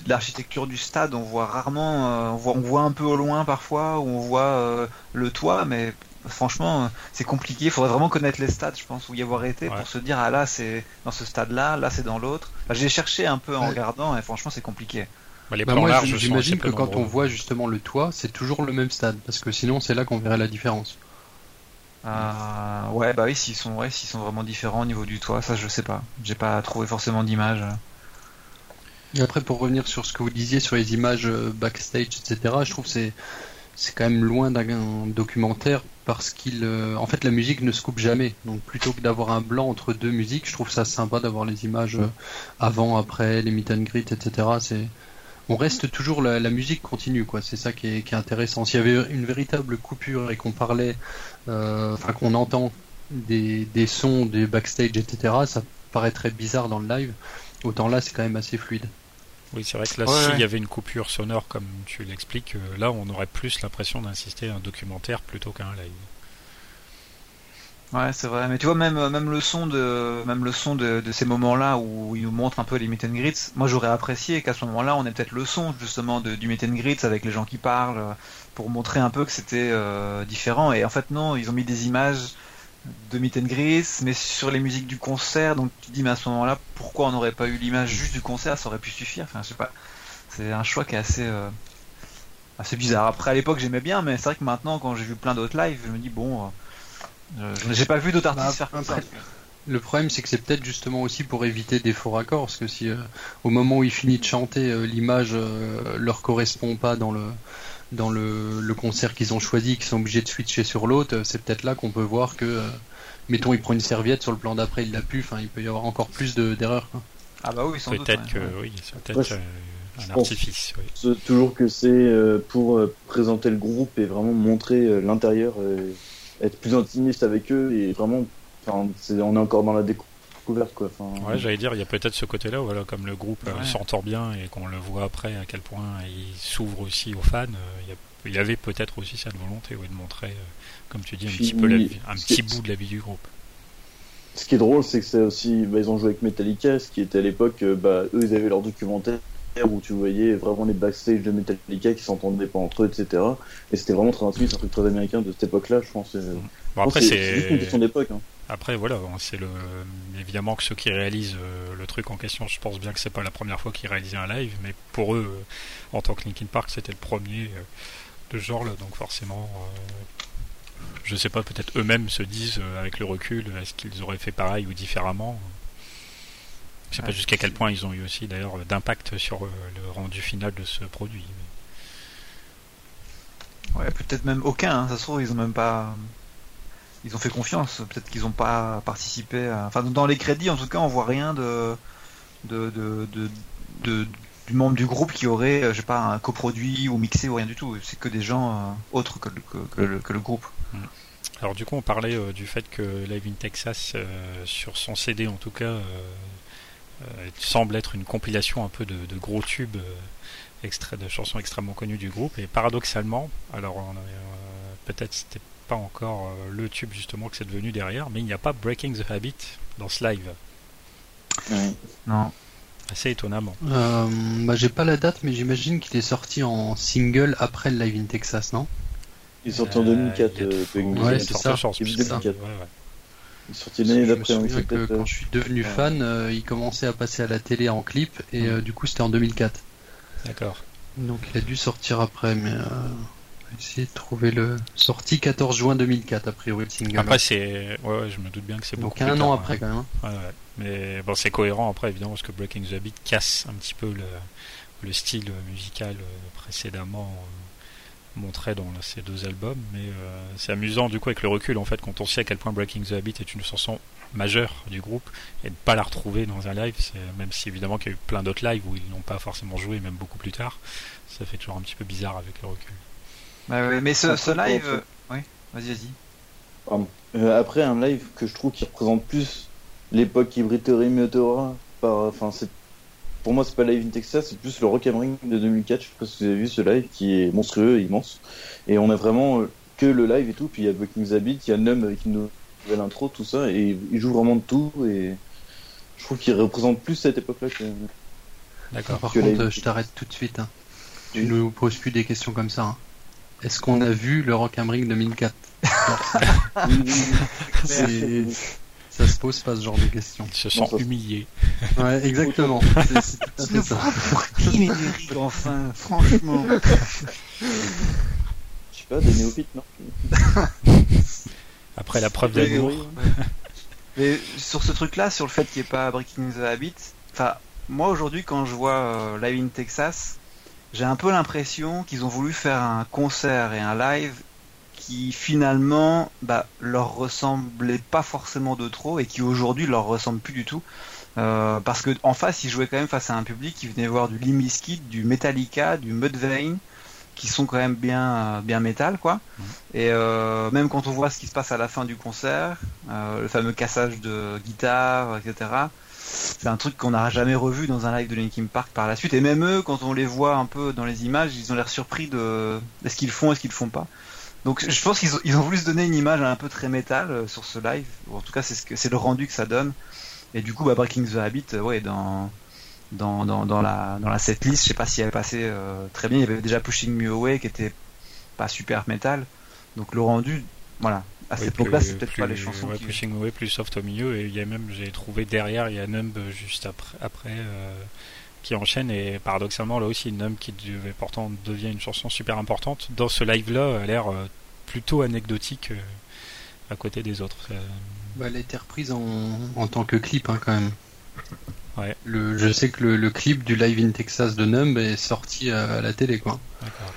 [SPEAKER 4] l'architecture du stade. On voit rarement, euh, on, voit, on voit un peu au loin parfois, où on voit euh, le toit, mais franchement, c'est compliqué. Il faudrait vraiment connaître les stades, je pense, où y avoir été pour se dire ah là c'est dans ce stade-là, là, c'est dans l'autre. J'ai cherché un peu en regardant et franchement c'est compliqué.
[SPEAKER 3] Bah, les bah, moi, j'imagine que quand on voit justement le toit, c'est toujours le même stade, parce que sinon c'est là qu'on verrait la différence.
[SPEAKER 4] Euh, ouais, bah oui, s'ils sont, ouais, s'ils sont vraiment différents au niveau du toit, ça je sais pas. J'ai pas trouvé forcément d'image.
[SPEAKER 3] Et après, pour revenir sur ce que vous disiez sur les images euh, backstage, etc., je trouve que c'est c'est quand même loin d'un documentaire parce qu'il, euh, en fait, la musique ne se coupe jamais. Donc, plutôt que d'avoir un blanc entre deux musiques, je trouve ça sympa d'avoir les images euh, avant, après, les meet and greet, etc. C'est on reste toujours la, musique continue quoi. C'est ça qui est, qui est, intéressant. S'il y avait une véritable coupure et qu'on parlait euh, enfin qu'on entend des, des, sons des backstage etc ça paraîtrait bizarre dans le live. Autant là c'est quand même assez fluide.
[SPEAKER 1] Oui c'est vrai que là s'il y avait une coupure sonore comme tu l'expliques euh, là on aurait plus l'impression d'insister à un documentaire plutôt qu'à un live
[SPEAKER 4] Ouais, c'est vrai. Mais tu vois, même, même le son de, même le son de, ces moments-là où il nous montre un peu les meet and greets, moi j'aurais apprécié qu'à ce moment-là, on ait peut-être le son justement de, du meet and greets avec les gens qui parlent pour montrer un peu que c'était euh, différent. Et en fait, non, ils ont mis des images de meet and greets, mais sur les musiques du concert. Donc tu dis, mais à ce moment-là, pourquoi on n'aurait pas eu l'image juste du concert? Ça aurait pu suffire. Enfin, je sais pas. C'est un choix qui est assez, euh, assez bizarre. Après, à l'époque, j'aimais bien, mais c'est vrai que maintenant, quand j'ai vu plein d'autres lives, je me dis, bon. Euh, euh, j'ai pas vu d'autres artistes bah, faire comme ça.
[SPEAKER 3] Le problème, c'est que c'est peut-être justement aussi pour éviter des faux raccords, parce que si euh, au moment où il finit de chanter, euh, l'image leur correspond pas dans le dans le, le concert qu'ils ont choisi, qu'ils sont obligés de switcher sur l'autre, c'est peut-être là qu'on peut voir que, mettons, il prend une serviette sur le plan d'après, il l'a pu, enfin, il peut y avoir encore plus d'erreurs.
[SPEAKER 4] ah bah oui,
[SPEAKER 1] peut-être que oui, c'est peut-être un artifice.
[SPEAKER 2] Toujours que c'est pour présenter le groupe et vraiment montrer l'intérieur être plus intimiste avec eux et vraiment, enfin, on est encore dans la découverte quoi.
[SPEAKER 1] ouais, j'allais dire, il y a peut-être ce côté-là, voilà, comme le groupe euh, s'entend bien et qu'on le voit après à quel point il s'ouvre aussi aux fans. Euh, il y, avait peut-être aussi cette volonté de montrer, euh, comme tu dis, un petit peu un petit bout de la vie du groupe.
[SPEAKER 2] Ce qui est drôle, c'est que c'est aussi, bah, ils ont joué avec Metallica, ce qui était à l'époque, bah, eux, ils avaient leur documentaire où tu voyais vraiment les backstage de Metallica qui s'entendaient pas entre eux, etc. Et c'était vraiment très intimiste, un truc très américain de cette époque-là, je pense.
[SPEAKER 1] Bon, après, c'est
[SPEAKER 2] juste une question d'époque. Hein.
[SPEAKER 1] Après, voilà, c'est le évidemment que ceux qui réalisent euh, le truc en question, je pense bien que c'est pas la première fois qu'ils réalisaient un live, mais pour eux, euh, en tant que Linkin Park, c'était le premier euh, de ce genre-là, donc forcément, je sais pas, peut-être eux-mêmes se disent avec le recul, est-ce qu'ils auraient fait pareil ou différemment? Je sais pas jusqu'à quel point ils ont eu aussi d'ailleurs d'impact sur euh, le rendu final de ce produit.
[SPEAKER 4] Ouais, peut-être même aucun. Hein. Ça se trouve, ils ont même pas. Ils ont fait confiance. Peut-être qu'ils n'ont pas participé. Enfin, dans les crédits, en tout cas, on voit rien de de, de, de, du membre du groupe qui aurait, euh, je sais pas, un coproduit ou mixé ou rien du tout. C'est que des gens euh, autres que le, que, le, groupe. Mm.
[SPEAKER 1] Alors du coup, on parlait du fait que Live in Texas, sur son CD en tout cas, euh, semble être une compilation un peu de, gros tubes euh, de chansons extrêmement connues du groupe. Et paradoxalement, alors euh, peut-être c'était pas encore le tube justement que c'est devenu derrière, mais il n'y a pas Breaking the Habit dans ce live.
[SPEAKER 4] Non.
[SPEAKER 1] Assez étonnamment.
[SPEAKER 3] bah, j'ai pas la date, mais j'imagine qu'il est sorti en single après le live in Texas, non?
[SPEAKER 2] Il est sorti en 2004.
[SPEAKER 3] ouais, c'est ça.
[SPEAKER 2] Il sorti l'année d'après. Hein,
[SPEAKER 3] quand je suis devenu fan, euh, il commençait à passer à la télé en clip et euh, du coup c'était en 2004.
[SPEAKER 1] D'accord.
[SPEAKER 3] Donc il a dû sortir après, mais euh, essayer de trouver le sorti 14 juin 2004 a priori le single.
[SPEAKER 1] Après c'est, ouais, je me doute bien que c'est beaucoup.
[SPEAKER 3] Donc un an après quand même. Hein.
[SPEAKER 1] Ouais, ouais. Mais bon c'est cohérent après évidemment parce que Breaking the Habit casse un petit peu le, le style musical précédemment montré dans ces deux albums, mais euh, c'est amusant du coup avec le recul en fait quand on sait à quel point Breaking the Habit est une chanson majeure du groupe et de pas la retrouver dans un live, même si évidemment qu'il y a eu plein d'autres lives où ils n'ont pas forcément joué, même beaucoup plus tard, ça fait toujours un petit peu bizarre avec le recul.
[SPEAKER 4] Bah mais ce, ce live, euh, oui, vas-y, vas-y.
[SPEAKER 2] Euh, après un live que je trouve qui représente plus l'époque hybride Meteora, par, enfin c'est pour moi c'est pas Live in Texas, c'est plus le Rock Ring de 2004. Je sais pas si vous avez vu ce live qui est monstrueux, immense, et on a vraiment euh, que le live et tout. Puis il y a Bucking Zabit, il y a Num avec une nouvelle intro, tout ça, et il joue vraiment de tout. Et je trouve qu'il représente plus cette époque-là que.
[SPEAKER 3] D'accord. Par contre, je t'arrête tout de suite. Hein. Tu ne nous poses plus des questions comme ça. Hein. Est-ce qu'on a vu le Rock Ring 2004 Ça se pose pas ce genre de questions.
[SPEAKER 1] Ils se sont humiliés.
[SPEAKER 3] Ouais, exactement. C'est ça.
[SPEAKER 4] Qui enfin, franchement.
[SPEAKER 2] Je sais pas, des néophytes, non
[SPEAKER 1] Après la preuve d'amour.
[SPEAKER 4] Mais sur ce truc-là, sur le fait qu'il n'y ait pas Breaking the Habit, enfin, moi aujourd'hui, quand je vois euh, Live in Texas, j'ai un peu l'impression qu'ils ont voulu faire un concert et un live qui finalement bah, leur ressemblait pas forcément de trop et qui aujourd'hui leur ressemble plus du tout. Euh, parce que en face, ils jouaient quand même face à un public qui venait voir du Limbiskit, du Metallica, du Mudvayne, qui sont quand même bien bien métal quoi. Mmh. Et euh, même quand on voit ce qui se passe à la fin du concert, euh, le fameux cassage de guitare, etc. C'est un truc qu'on n'a jamais revu dans un live de Linkin Park par la suite. Et même eux, quand on les voit un peu dans les images, ils ont l'air surpris de est-ce qu'ils font, est-ce qu'ils font pas. Donc je pense qu'ils ont, ils ont voulu se donner une image un peu très métal euh, sur ce live. en tout cas, c'est ce que c'est le rendu que ça donne. Et du coup, bah, Breaking the Habit, euh, ouais, dans dans, dans, dans la dans la setlist, je sais pas si elle passé euh, très bien. Il y avait déjà Pushing Me Away qui était pas super métal. Donc le rendu, voilà. À cette époque-là, c'est peut-être pas les chansons.
[SPEAKER 1] Ouais, Pushing Away plus soft au milieu et il y a même, j'ai trouvé derrière, il y a Numb juste après. après qui enchaîne et paradoxalement là aussi une homme qui devait pourtant devient une chanson super importante dans ce live là a l'air euh, plutôt anecdotique euh, à côté des autres.
[SPEAKER 3] Bah, elle a été reprise en, en tant que clip hein, quand même.
[SPEAKER 1] Ouais.
[SPEAKER 3] Le, je sais que le, clip du Live in Texas de Numb est sorti à, la télé quoi. D'accord.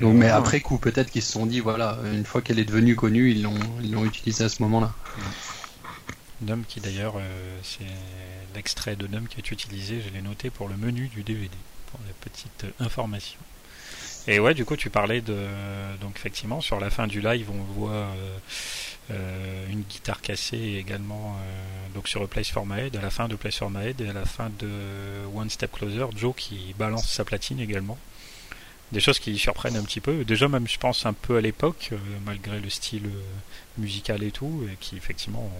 [SPEAKER 3] Donc, mais après coup, peut-être qu'ils se sont dit, voilà, une fois qu'elle est devenue connue, ils l'ont, ils l'ont utilisé à ce moment-là.
[SPEAKER 1] Numb qui d'ailleurs, euh, c'est l'extrait de Num qui est utilisé, je l'ai noté pour le menu du DVD, pour la petite information. Et ouais, du coup, tu parlais de. Donc, effectivement, sur la fin du live, on voit euh, euh, une guitare cassée également euh, donc sur Place for My Head, à la fin de Place for My Head et à la fin de One Step Closer, Joe qui balance sa platine également. Des choses qui surprennent un petit peu. Déjà, même, je pense, un peu à l'époque, malgré le style musical et tout, et qui, effectivement,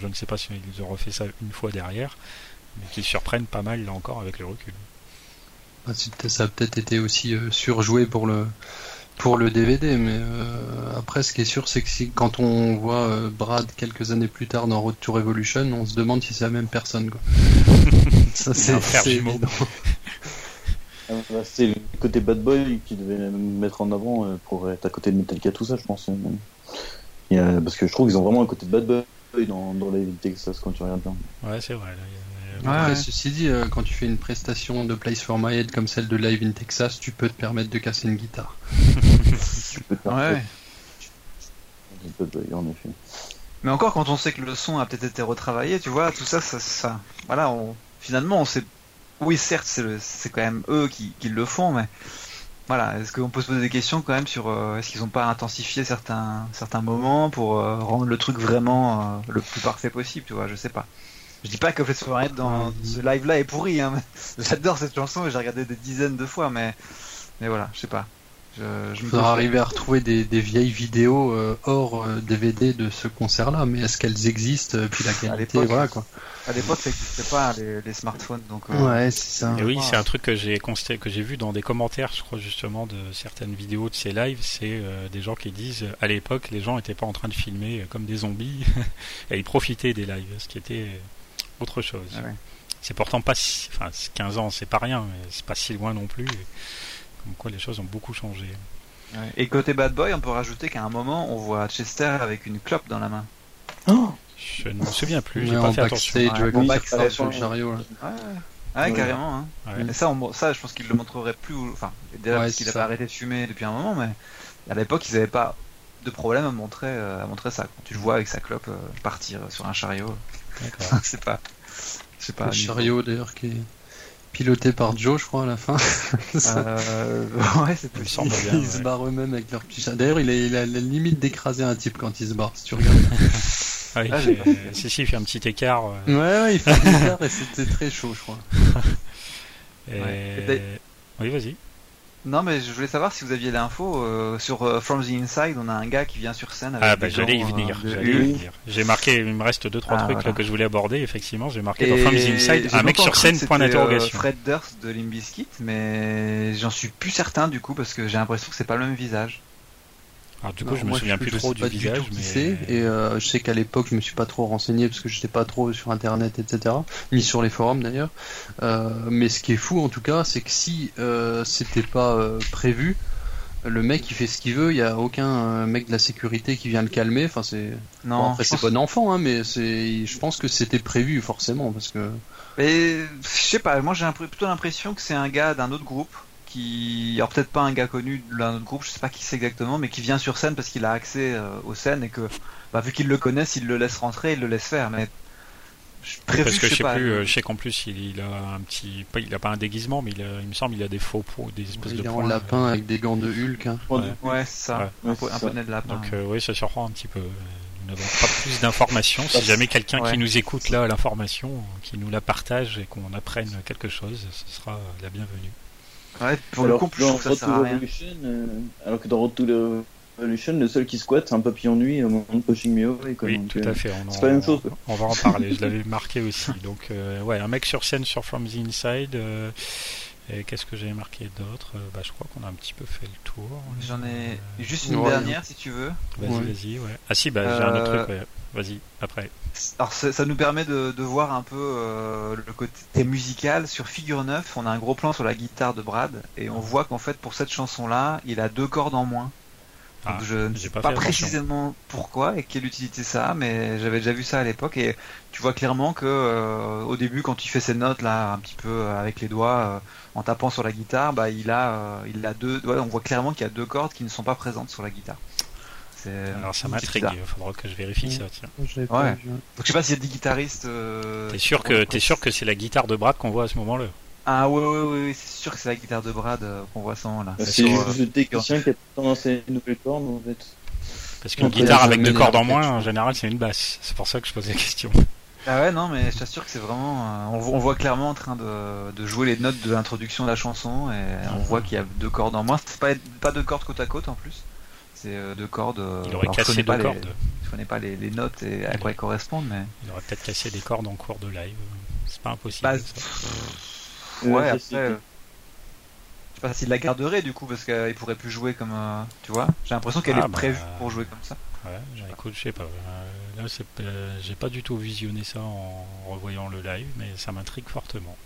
[SPEAKER 1] je ne sais pas s'ils si ont refait ça une fois derrière, mais qu'ils surprennent pas mal là encore avec le recul.
[SPEAKER 3] Ah, ça a peut-être été aussi euh, surjoué pour le pour le DVD, mais euh, après ce qui est sûr c'est que si, quand on voit euh, Brad quelques années plus tard dans Road to Revolution, on se demande si c'est la même personne.
[SPEAKER 1] ça c'est évident.
[SPEAKER 2] Ah, bah, c'est le côté bad boy qui devait mettre en avant pour être à côté de Metallica tout ça je pense. parce que je trouve qu'ils ont vraiment un côté de bad boy dans, dans les Texas quand tu regardes bien.
[SPEAKER 1] Ouais, c'est vrai.
[SPEAKER 3] Après, ceci dit, euh, quand tu fais une prestation de Place for My Head comme celle de Live in Texas, tu peux te permettre de casser une guitare.
[SPEAKER 4] tu peux te ouais.
[SPEAKER 2] en effet.
[SPEAKER 4] Mais encore, quand on sait que le son a peut-être été retravaillé, tu vois, tout ça, ça, ça voilà, on, finalement, on sait. Oui, certes, c'est quand même eux qui, qui le font, mais voilà, est-ce qu'on peut se poser des questions quand même sur euh, est-ce qu'ils n'ont pas intensifié certains certains moments pour euh, rendre le truc vraiment euh, le plus parfait possible, tu vois, je sais pas. Je dis pas que Flash Forest dans ce live là est pourri, hein, j'adore cette chanson et j'ai regardé des dizaines de fois, mais mais voilà, je sais pas.
[SPEAKER 3] Je, je faudra arriver à retrouver des, vieilles vidéos euh, hors DVD euh, de ce concert-là, mais est-ce qu'elles existent Puis la qualité, voilà quoi.
[SPEAKER 4] À l'époque, ça n'existait pas les, smartphones, donc.
[SPEAKER 3] Euh, ouais, c'est ça.
[SPEAKER 1] Et oui, c'est un truc que j'ai constaté, que j'ai vu dans des commentaires, je crois justement de certaines vidéos de ces lives, c'est des gens qui disent à l'époque, les gens n'étaient pas en train de filmer comme des zombies, et ils profitaient des lives, ce qui était autre chose. Ah c'est pourtant pas si, enfin, 15 ans, c'est pas rien, mais c'est pas si loin non plus. Comme quoi les choses ont beaucoup changé.
[SPEAKER 4] Et côté Bad Boy, on peut rajouter qu'à un moment, on voit Chester avec une clope dans la main.
[SPEAKER 1] Oh je ne me souviens plus, j'ai pas fait attention.
[SPEAKER 3] Ouais, sur le chariot.
[SPEAKER 4] Ouais, carrément. Hein. Mais ça, ça, je pense qu'il le montrerait plus. Enfin, déjà parce qu'il avait arrêté de fumer depuis un moment, mais à l'époque, ils n'avaient pas de problème à montrer, euh, à montrer ça. Quand tu le vois avec sa clope euh, partir sur un chariot,
[SPEAKER 1] D'accord.
[SPEAKER 4] c'est pas, c'est pas.
[SPEAKER 3] Le chariot d'ailleurs qui est piloté par Joe, je crois, à la fin.
[SPEAKER 4] Euh, ouais, c'est possible.
[SPEAKER 1] bien.
[SPEAKER 3] ils se barrent eux-mêmes avec leur petit chat. D'ailleurs, il, a- il a la limite d'écraser un type quand il se barre, si tu regardes.
[SPEAKER 1] Ah, il
[SPEAKER 4] Ah,
[SPEAKER 1] fait-
[SPEAKER 4] j'ai-
[SPEAKER 1] si, si, il fait un petit écart. euh,
[SPEAKER 3] Ouais, ouais, il fait bizarre et c'était très chaud, je crois.
[SPEAKER 1] et-
[SPEAKER 4] Ouais. Et d'ailleurs-
[SPEAKER 1] Oui, vas-y.
[SPEAKER 4] Non, mais je voulais savoir si vous aviez l'info euh, sur euh, From the Inside. On a un gars qui vient sur scène avec
[SPEAKER 1] Ah, bah, j'allais y venir.
[SPEAKER 4] euh,
[SPEAKER 1] venir. J'ai marqué, il me reste deux, trois
[SPEAKER 4] Ah,
[SPEAKER 1] trucs là, que je voulais aborder. Effectivement, j'ai marqué dans From the Inside, un mec sur scène, point d'interrogation.
[SPEAKER 4] Fred Durst de Limbiskit, mais j'en suis plus certain du coup parce que j'ai l'impression que c'est pas le même visage.
[SPEAKER 1] Alors, du coup,
[SPEAKER 3] Alors,
[SPEAKER 1] je me
[SPEAKER 3] moi,
[SPEAKER 1] souviens plus
[SPEAKER 3] je
[SPEAKER 1] trop
[SPEAKER 3] sais
[SPEAKER 1] du
[SPEAKER 3] pas
[SPEAKER 1] visage,
[SPEAKER 3] tout qui
[SPEAKER 1] mais.
[SPEAKER 3] c'est, et euh, je sais qu'à l'époque, je me suis pas trop renseigné parce que j'étais pas trop sur internet, etc. Ni sur les forums d'ailleurs. Euh, mais ce qui est fou en tout cas, c'est que si euh, c'était pas euh, prévu, le mec il fait ce qu'il veut, il y a aucun euh, mec de la sécurité qui vient le calmer. Enfin, c'est.
[SPEAKER 4] Non,
[SPEAKER 3] Bon, après,
[SPEAKER 4] je
[SPEAKER 3] c'est
[SPEAKER 4] pense-
[SPEAKER 3] bon enfant, hein, mais c'est. Je pense que c'était prévu forcément parce que.
[SPEAKER 4] Mais je sais pas, moi j'ai un- plutôt l'impression que c'est un gars d'un autre groupe qui, alors peut-être pas un gars connu d'un autre groupe, je sais pas qui c'est exactement, mais qui vient sur scène parce qu'il a accès euh, aux scènes et que, bah, vu qu'il le connaît, s'il le laisse rentrer, il le laisse faire. Mais je prévu,
[SPEAKER 1] Parce que je
[SPEAKER 4] je sais pas.
[SPEAKER 1] plus, euh, je sais qu'en plus il, il a un petit, pas, il a pas un déguisement, mais il, a- il me semble il a des faux pots, des espèces
[SPEAKER 3] Il
[SPEAKER 1] de
[SPEAKER 3] est en
[SPEAKER 1] points.
[SPEAKER 3] lapin avec des gants de Hulk. hein.
[SPEAKER 2] Ouais.
[SPEAKER 4] Ouais, c'est ça.
[SPEAKER 1] Ouais.
[SPEAKER 4] Un, peu,
[SPEAKER 2] ça.
[SPEAKER 4] de lapin.
[SPEAKER 1] Donc euh, oui, ça surprend un petit peu. Nous n'avons pas plus d'informations. Si jamais quelqu'un
[SPEAKER 4] Ouais.
[SPEAKER 1] qui nous écoute là l'information, qui nous la partage et qu'on apprenne quelque chose, ce sera la bienvenue.
[SPEAKER 4] Ouais, pour le
[SPEAKER 2] alors,
[SPEAKER 4] coup, je trouve que ça
[SPEAKER 2] Road
[SPEAKER 4] sert à rien.
[SPEAKER 2] Euh, alors que dans Road to the Revolution, le seul qui squatte, c'est un papillon nuit au moment de Pushing Me Away. Quoi,
[SPEAKER 1] Oui,
[SPEAKER 2] donc,
[SPEAKER 1] tout
[SPEAKER 2] euh,
[SPEAKER 1] à fait. On
[SPEAKER 2] c'est pas la même chose, quoi.
[SPEAKER 1] On va en parler. Je l'avais marqué aussi. Donc euh, ouais, un mec sur scène sur From the Inside. euh, et qu'est-ce que j'avais marqué d'autre Bah, je crois qu'on a un petit peu fait le tour.
[SPEAKER 4] J'en ai
[SPEAKER 1] Euh,
[SPEAKER 4] juste une
[SPEAKER 3] Ouais.
[SPEAKER 4] dernière si tu veux.
[SPEAKER 1] Vas-y,
[SPEAKER 3] Ouais.
[SPEAKER 1] vas-y. Ouais. Ah si, bah j'ai un autre truc. Ouais. Vas-y. Après.
[SPEAKER 4] Alors ça, ça nous permet de, de voir un peu euh, le côté musical. Sur Figure 9, on a un gros plan sur la guitare de Brad et on voit qu'en fait pour cette chanson-là, il a deux cordes en moins. Donc
[SPEAKER 1] Ah,
[SPEAKER 4] je ne sais
[SPEAKER 1] pas
[SPEAKER 4] précisément pourquoi et quelle utilité ça a, mais j'avais déjà vu ça à l'époque et tu vois clairement que euh, au début quand il fait ses notes là un petit peu euh, avec les doigts euh, en tapant sur la guitare, bah il a euh, il a deux ouais, on voit clairement qu'il y a deux cordes qui ne sont pas présentes sur la guitare. C'est
[SPEAKER 1] Alors ça m'intrigue. Il faudra que je vérifie ça. Tiens.
[SPEAKER 4] Ouais. Donc je sais pas s'il y a des guitaristes. euh,
[SPEAKER 1] T'es sûr que t'es sûr que c'est la guitare de Brad qu'on voit à ce moment-là
[SPEAKER 4] Ah ouais, ouais, ouais, ouais, c'est sûr que c'est la guitare de Brad euh, qu'on voit à ce moment-là.
[SPEAKER 2] bah,
[SPEAKER 4] C'est euh,
[SPEAKER 2] le technicien qui a tendance à une nouvelle corne, en fait.
[SPEAKER 1] Parce qu'une guitare avec deux cordes en moins, en général, c'est une basse. C'est pour ça que je pose la question.
[SPEAKER 4] Ah ouais, non, mais je t'assure que c'est vraiment. euh, on, on voit clairement en train de, de jouer les notes de l'introduction de la chanson et on voit qu'il y a deux cordes en moins. C'est pas, pas deux cordes côte à côte en plus. C'est euh, deux cordes. euh,
[SPEAKER 1] Il aurait
[SPEAKER 4] alors,
[SPEAKER 1] cassé deux
[SPEAKER 4] pas les-
[SPEAKER 1] cordes.
[SPEAKER 4] Je connais pas les, les notes et à quoi elles correspondent, mais.
[SPEAKER 1] Il aurait peut-être cassé des cordes en cours de live. C'est pas impossible.
[SPEAKER 4] Bah,
[SPEAKER 1] ça.
[SPEAKER 4] Ouais,
[SPEAKER 2] Ouais,
[SPEAKER 4] après. euh, Je sais pas s'il la garderait du coup parce qu'il pourrait plus jouer comme. euh, tu vois J'ai l'impression qu'elle
[SPEAKER 1] Ah,
[SPEAKER 4] est prévue
[SPEAKER 1] bah.
[SPEAKER 4] pour jouer comme ça.
[SPEAKER 1] Ouais, écoute, je sais pas. Euh, Là, j'ai pas du tout visionné ça en revoyant le live, mais ça m'intrigue fortement.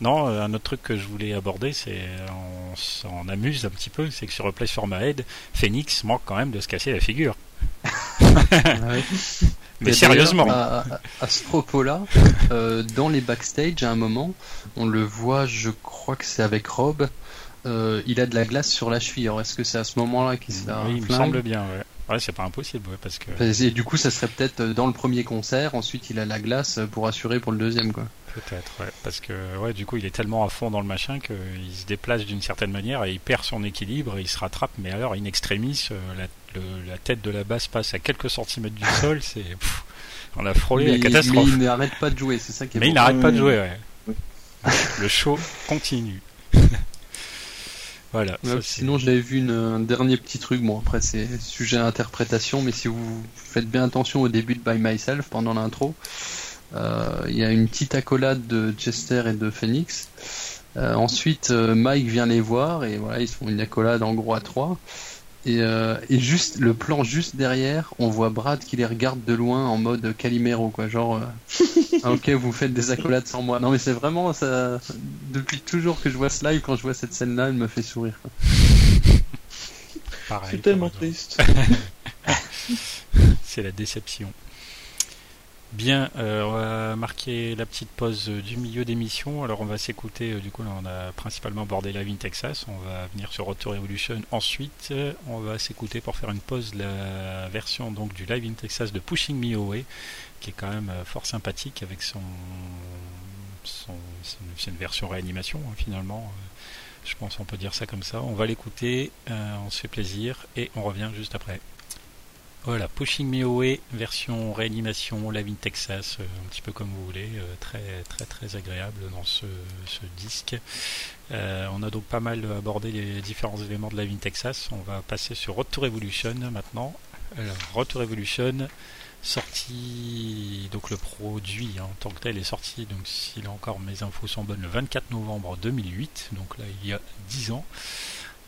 [SPEAKER 1] Non, euh, un autre truc que je voulais aborder, c'est on s'en amuse un petit peu, c'est que sur Replay sur ma head, Phoenix manque quand même de se casser la figure.
[SPEAKER 3] Ouais.
[SPEAKER 1] Mais sérieusement.
[SPEAKER 3] À, ce propos-là, euh, dans les backstage, à un moment, on le voit, je crois que c'est avec Rob, euh, il a de la glace sur la cheville. Alors, est-ce que c'est à ce moment-là qu'il se la
[SPEAKER 1] oui, il me semble bien, ouais. Ouais, c'est pas impossible, ouais, parce que
[SPEAKER 3] Et du coup, ça serait peut-être dans le premier concert, ensuite il a la glace pour assurer pour le deuxième, quoi.
[SPEAKER 1] peut-être, ouais, parce que ouais, du coup, il est tellement à fond dans le machin qu'il se déplace d'une certaine manière et il perd son équilibre et il se rattrape. Mais alors, in extremis, euh, la, le- la tête de la basse passe à quelques centimètres du sol, c'est pff, on a frôlé
[SPEAKER 3] mais,
[SPEAKER 1] la catastrophe.
[SPEAKER 3] mais il n'arrête pas de jouer, c'est ça qui est
[SPEAKER 1] Mais il n'arrête pas de jouer, ouais.
[SPEAKER 2] Oui.
[SPEAKER 1] Le show continue. Voilà.
[SPEAKER 3] Ouais,
[SPEAKER 1] ça,
[SPEAKER 3] sinon, j'avais vu une- un dernier petit truc. Bon, après, c'est sujet à interprétation, mais si vous faites bien attention au début de By Myself, pendant l'intro, euh, il y a une petite accolade de Chester et de Phoenix. Euh, ensuite, euh, Mike vient les voir et voilà, ils font une accolade en gros à trois. Et, euh, et juste le plan juste derrière, on voit Brad qui les regarde de loin en mode Calimero, quoi. Genre, euh, ah, ok, vous faites des accolades sans moi. Non, mais c'est vraiment ça. Depuis toujours que je vois ce live, quand je vois cette scène-là, elle me fait sourire. quoi.
[SPEAKER 1] pareil,
[SPEAKER 2] Je suis tellement triste.
[SPEAKER 1] C'est la déception. Bien, euh, on va marquer la petite pause du milieu d'émission. Alors on va s'écouter, euh, du coup là on a principalement abordé Live in Texas, on va venir sur Road to Revolution. Ensuite, euh, on va s'écouter pour faire une pause la version donc du Live in Texas de Pushing Me Away, qui est quand même fort sympathique avec son, son c'est une version réanimation hein, finalement. Je pense qu'on peut dire ça comme ça. On va l'écouter, on se fait plaisir et on revient juste après. Voilà, Pushing Me Away, version réanimation, Live Texas, euh, un petit peu comme vous voulez, euh, très très très agréable dans ce, disque. Euh, on a donc pas mal abordé les différents éléments de Live in Texas. On va passer sur Road to Revolution maintenant. Alors, Road to sorti, donc le produit hein, en tant que tel est sorti, donc si là encore mes infos sont bonnes, le 24 novembre 2008, donc là il y a 10 ans.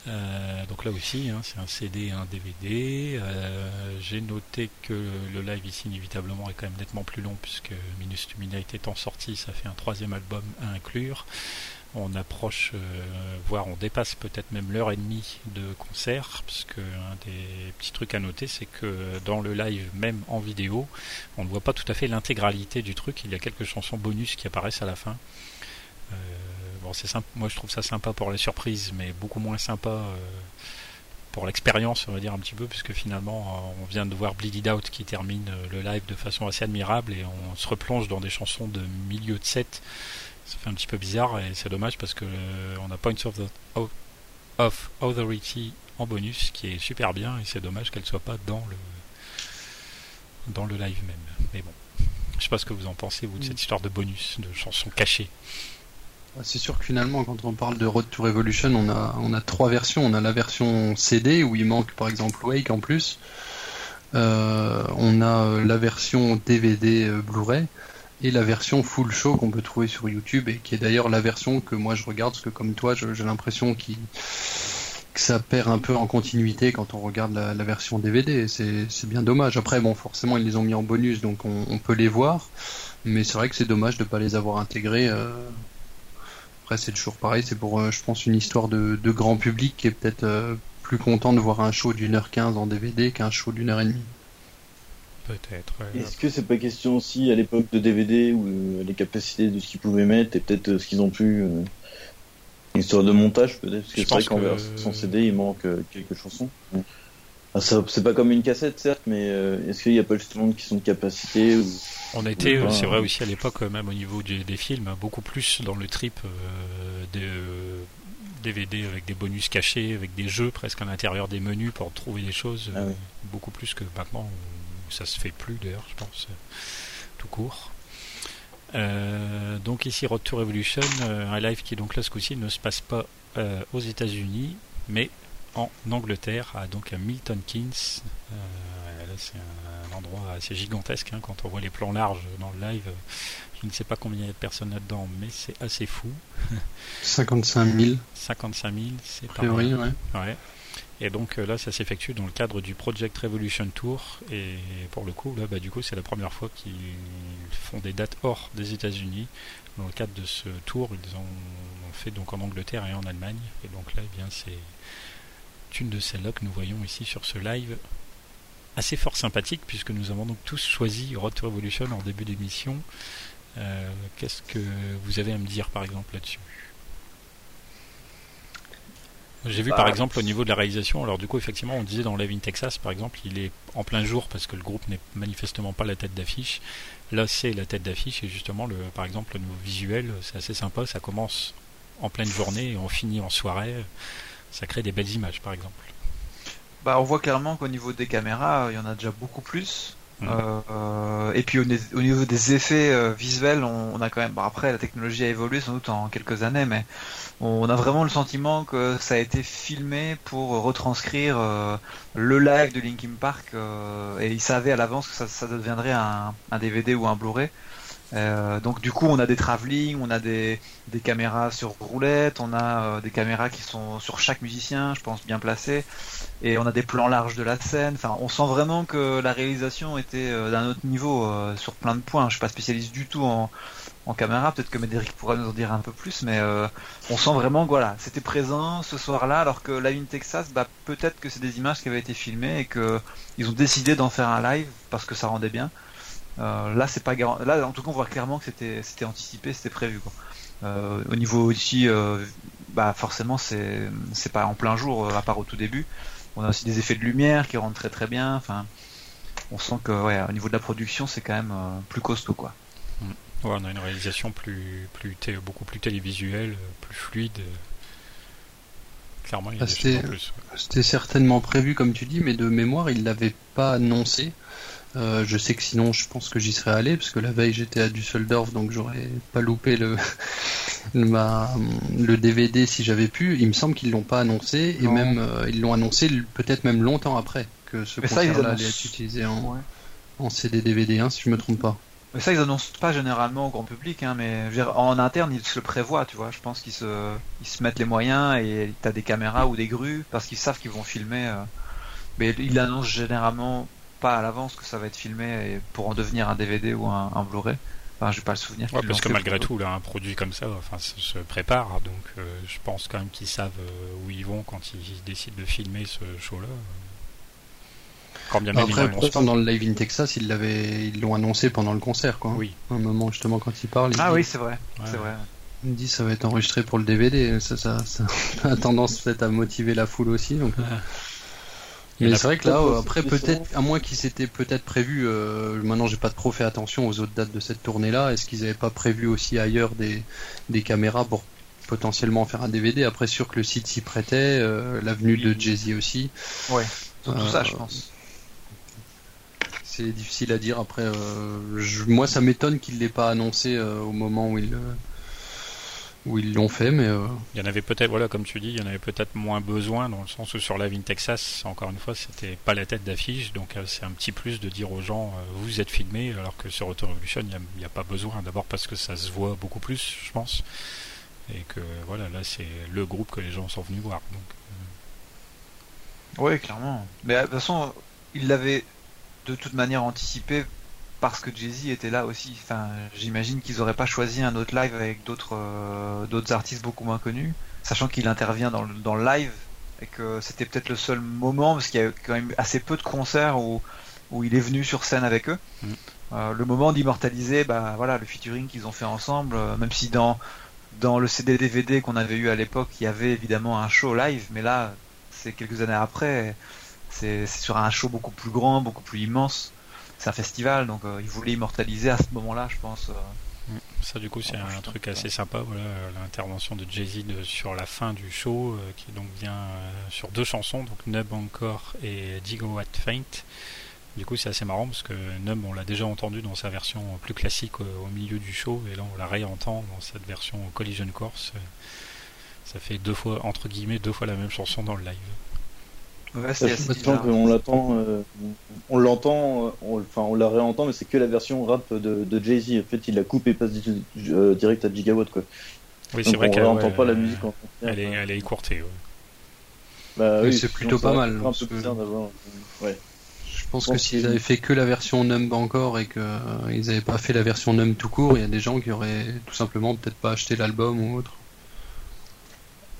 [SPEAKER 1] Euh, donc là aussi, hein, c'est un CD et un DVD. Euh, j'ai noté que le live ici, inévitablement, est quand même nettement plus long puisque Minus Luminate étant sorti, ça fait un troisième album à inclure. On approche, euh, voire on dépasse peut-être même l'heure et demie de concert, puisque un des petits trucs à noter, c'est que dans le live, même en vidéo, on ne voit pas tout à fait l'intégralité du truc. Il y a quelques chansons bonus qui apparaissent à la fin c'est sympa. Moi, je trouve ça sympa pour les surprises, mais beaucoup moins sympa euh, pour l'expérience, on va dire un petit peu, puisque finalement, euh, on vient de voir Bleed Out qui termine euh, le live de façon assez admirable et on se replonge dans des chansons de milieu de set. Ça fait un petit peu bizarre et c'est dommage parce que on a Points of, the, of Authority en bonus qui est super bien et c'est dommage qu'elle soit pas dans le dans le live même. Mais bon, je sais pas ce que vous en pensez vous de cette mm. histoire de bonus, de chansons cachées.
[SPEAKER 3] C'est sûr que finalement, quand on parle de Road to Revolution, on a, on a trois versions. On a la version CD où il manque par exemple Wake en plus. Euh, on a euh, la version DVD euh, Blu-ray et la version full show qu'on peut trouver sur YouTube et qui est d'ailleurs la version que moi je regarde parce que comme toi j'ai l'impression que ça perd un peu en continuité quand on regarde la, version DVD. C'est bien dommage. Après bon forcément ils les ont mis en bonus donc on, peut les voir mais c'est vrai que c'est dommage de ne pas les avoir intégrés c'est toujours pareil. C'est pour, euh, je pense, une histoire de, grand public qui est peut-être euh, plus content de voir un show d'une heure quinze en DVD qu'un show d'une heure et demie.
[SPEAKER 1] Peut-être.
[SPEAKER 2] Est-ce que c'est pas question aussi à l'époque de DVD où euh, les capacités de ce qu'ils pouvaient mettre et peut-être ce qu'ils ont pu. une histoire de montage peut-être? Parce que c'est vrai qu'en version CD il manque quelques chansons. Ah, c'est pas comme une cassette, certes, mais euh, est-ce qu'il n'y a pas justement une question de capacité ou...
[SPEAKER 1] On était, euh, c'est vrai aussi à l'époque, même au niveau des, films, beaucoup plus dans le trip euh, des DVD avec des bonus cachés, avec des jeux presque à l'intérieur des menus pour trouver des choses, ah beaucoup plus que maintenant où ça se fait plus d'ailleurs, je pense, tout court. donc ici Road to Revolution, un live qui donc là ce coup-ci ne se passe pas aux États-Unis, mais en Angleterre, à, donc à Milton Keynes. Euh, là, c'est un, endroit assez gigantesque hein, quand on voit les plans larges dans le live. Je ne sais pas combien il y a de personnes là-dedans, mais c'est assez fou.
[SPEAKER 3] 55 000.
[SPEAKER 1] 55 000, c'est
[SPEAKER 3] pas priori,
[SPEAKER 1] ouais. ouais. Et donc euh, là, ça s'effectue dans le cadre du Project Revolution Tour. Et pour le coup, là, bah, du coup, c'est la première fois qu'ils font des dates hors des États-Unis. Dans le cadre de ce tour, ils ont fait donc en Angleterre et en Allemagne. Et donc là, eh bien, c'est une de celles-là que nous voyons ici sur ce live assez fort sympathique puisque nous avons donc tous choisi Road to Revolution en début d'émission. Euh, qu'est-ce que vous avez à me dire par exemple là-dessus? J'ai vu par bah, exemple au niveau de la réalisation, alors du coup effectivement on disait dans Live in Texas par exemple il est en plein jour parce que le groupe n'est manifestement pas la tête d'affiche. Là c'est la tête d'affiche et justement le, par exemple le nouveau visuel c'est assez sympa, ça commence en pleine journée et on finit en soirée ça crée des belles images par exemple.
[SPEAKER 4] Bah, on voit clairement qu'au niveau des caméras, il y en a déjà beaucoup plus. Mmh. Euh, et puis au, niveau des effets euh, visuels, on, a quand même. après, la technologie a évolué sans doute en quelques années, mais on a vraiment le sentiment que ça a été filmé pour retranscrire euh, le live de Linkin Park. et ils savaient à l'avance que ça, deviendrait un, un, DVD ou un Blu-ray. Euh, donc du coup on a des travelling, on a des, caméras sur roulette, on a euh, des caméras qui sont sur chaque musicien, je pense bien placées, et on a des plans larges de la scène. Enfin, on sent vraiment que la réalisation était euh, d'un autre niveau sur plein de points. Je suis pas spécialiste du tout en, caméra, peut-être que Médéric pourra nous en dire un peu plus, mais on sent vraiment que voilà, c'était présent ce soir-là, alors que Live in Texas, bah, peut-être que c'est des images qui avaient été filmées et que ils ont décidé d'en faire un live parce que ça rendait bien. Là, c'est pas garanti. Là, en tout cas, on voit clairement que c'était anticipé, c'était prévu. Quoi. au niveau ici, bah forcément, c'est c'est pas en plein jour, à part au tout début. On a aussi des effets de lumière qui rentrent très très bien. Enfin, on sent que au niveau de la production, c'est quand même plus costaud, quoi.
[SPEAKER 1] Mm. on a une réalisation plus, plus beaucoup plus télévisuelle, plus fluide. Clairement, il y a
[SPEAKER 3] ah, C'était certainement prévu, comme tu dis, mais de mémoire, il l'avait pas annoncé. Euh, je sais que sinon, je pense que j'y serais allé parce que la veille j'étais à Düsseldorf, donc j'aurais pas loupé le le DVD si j'avais pu. Il me semble qu'ils l'ont pas annoncé et même euh, ils l'ont annoncé peut-être même longtemps après que ce concert-là allait être utilisé en, en CD DVD, hein, si je me trompe pas.
[SPEAKER 4] Mais ça, ils annoncent pas généralement au grand public, hein, mais en interne, ils se le prévoient, tu vois. Je pense qu'ils se, ils se mettent les moyens et t'as des caméras ou des grues parce qu'ils savent qu'ils vont filmer. Euh. Mais ils annoncent généralement pas à l'avance que ça va être filmé pour en devenir un DVD ou un, Blu-ray. Enfin, j'ai pas le souvenir.
[SPEAKER 1] parce que malgré tout, là, un produit comme ça, enfin, se, prépare. Donc, euh, je pense quand même qu'ils savent euh, où ils vont quand ils décident de filmer ce show-là.
[SPEAKER 3] Après, pourtant, dans le live in Texas, ils l'avaient, ils l'ont annoncé pendant le concert, quoi.
[SPEAKER 1] Oui.
[SPEAKER 3] Un moment justement quand il parle.
[SPEAKER 4] ah oui, c'est vrai. C'est vrai.
[SPEAKER 3] Il dit ça va être enregistré pour le DVD. Ça, ça, ça a tendance peut-être à motiver la foule aussi. Donc. Mais c'est vrai que là, après peut-être, à moins qu'ils s'étaient peut-être prévu, euh, maintenant j'ai pas trop fait attention aux autres dates de cette tournée-là, est-ce qu'ils avaient pas prévu aussi ailleurs des, des caméras pour potentiellement faire un DVD Après sûr que le site s'y prêtait, euh, l'avenue de Jay-Z aussi.
[SPEAKER 4] Ouais, tout ça je pense
[SPEAKER 3] c'est difficile à dire. Après, euh, moi, ça m'étonne qu'il l'ait pas annoncé euh, au moment où il euh, où ils l'ont fait, mais
[SPEAKER 1] il y en avait peut-être, voilà, comme tu dis, il y en avait peut-être moins besoin dans le sens où sur la in Texas, encore une fois, c'était pas la tête d'affiche, donc c'est un petit plus de dire aux gens vous êtes filmés, alors que sur Auto Revolution, il n'y a, pas besoin. D'abord parce que ça se voit beaucoup plus, je pense, et que voilà, là c'est le groupe que les gens sont venus voir. Donc,
[SPEAKER 4] oui, clairement. Mais de toute façon, il l'avait de toute manière anticipé parce que Jay-Z était là aussi. Enfin, j'imagine qu'ils auraient pas choisi un autre live avec d'autres euh, d'autres artistes beaucoup moins connus, sachant qu'il intervient dans le, dans le live et que c'était peut-être le seul moment parce qu'il y a quand même assez peu de concerts où où il est venu sur scène avec eux. Mm. Euh, le moment d'immortaliser, bah voilà, le featuring qu'ils ont fait ensemble, euh, même si dans dans le CD DVD qu'on avait eu à l'époque, il y avait évidemment un show live, mais là, c'est quelques années après. C'est sur un show beaucoup plus grand, beaucoup plus immense. C'est un festival, donc euh, il voulait immortaliser à ce moment-là, je pense. Euh.
[SPEAKER 1] Mm. Ça, du coup, c'est un truc assez sympa. Voilà, l'intervention de Jay-Z sur la fin du show, euh, qui donc vient sur deux chansons, donc Nub encore et Digo at Faint. Du coup, c'est assez marrant parce que Nub, on l'a déjà entendu dans sa version plus classique au, milieu du show, et là, on la réentend dans cette version Collision Course. Ça fait deux fois, entre guillemets, deux fois la même chanson dans le live.
[SPEAKER 2] Ouais, c'est on l'attend, euh, on l'entend, euh, enfin on la réentend, mais c'est que la version rap de, de Jay-Z. En fait, il la coupe et passe euh, direct à Gigawatt, quoi.
[SPEAKER 1] Oui, c'est vrai
[SPEAKER 2] qu'elle n'entend pas la musique en
[SPEAKER 1] Elle est, elle est écourtée.
[SPEAKER 3] Bah, oui, c'est plutôt pas mal. Un peu ouais. Je pense que s'ils avaient fait que la version Numb encore et qu'ils ils n'avaient pas fait la version Numb tout court, il y a des gens qui auraient tout simplement peut-être pas acheté l'album ou autre.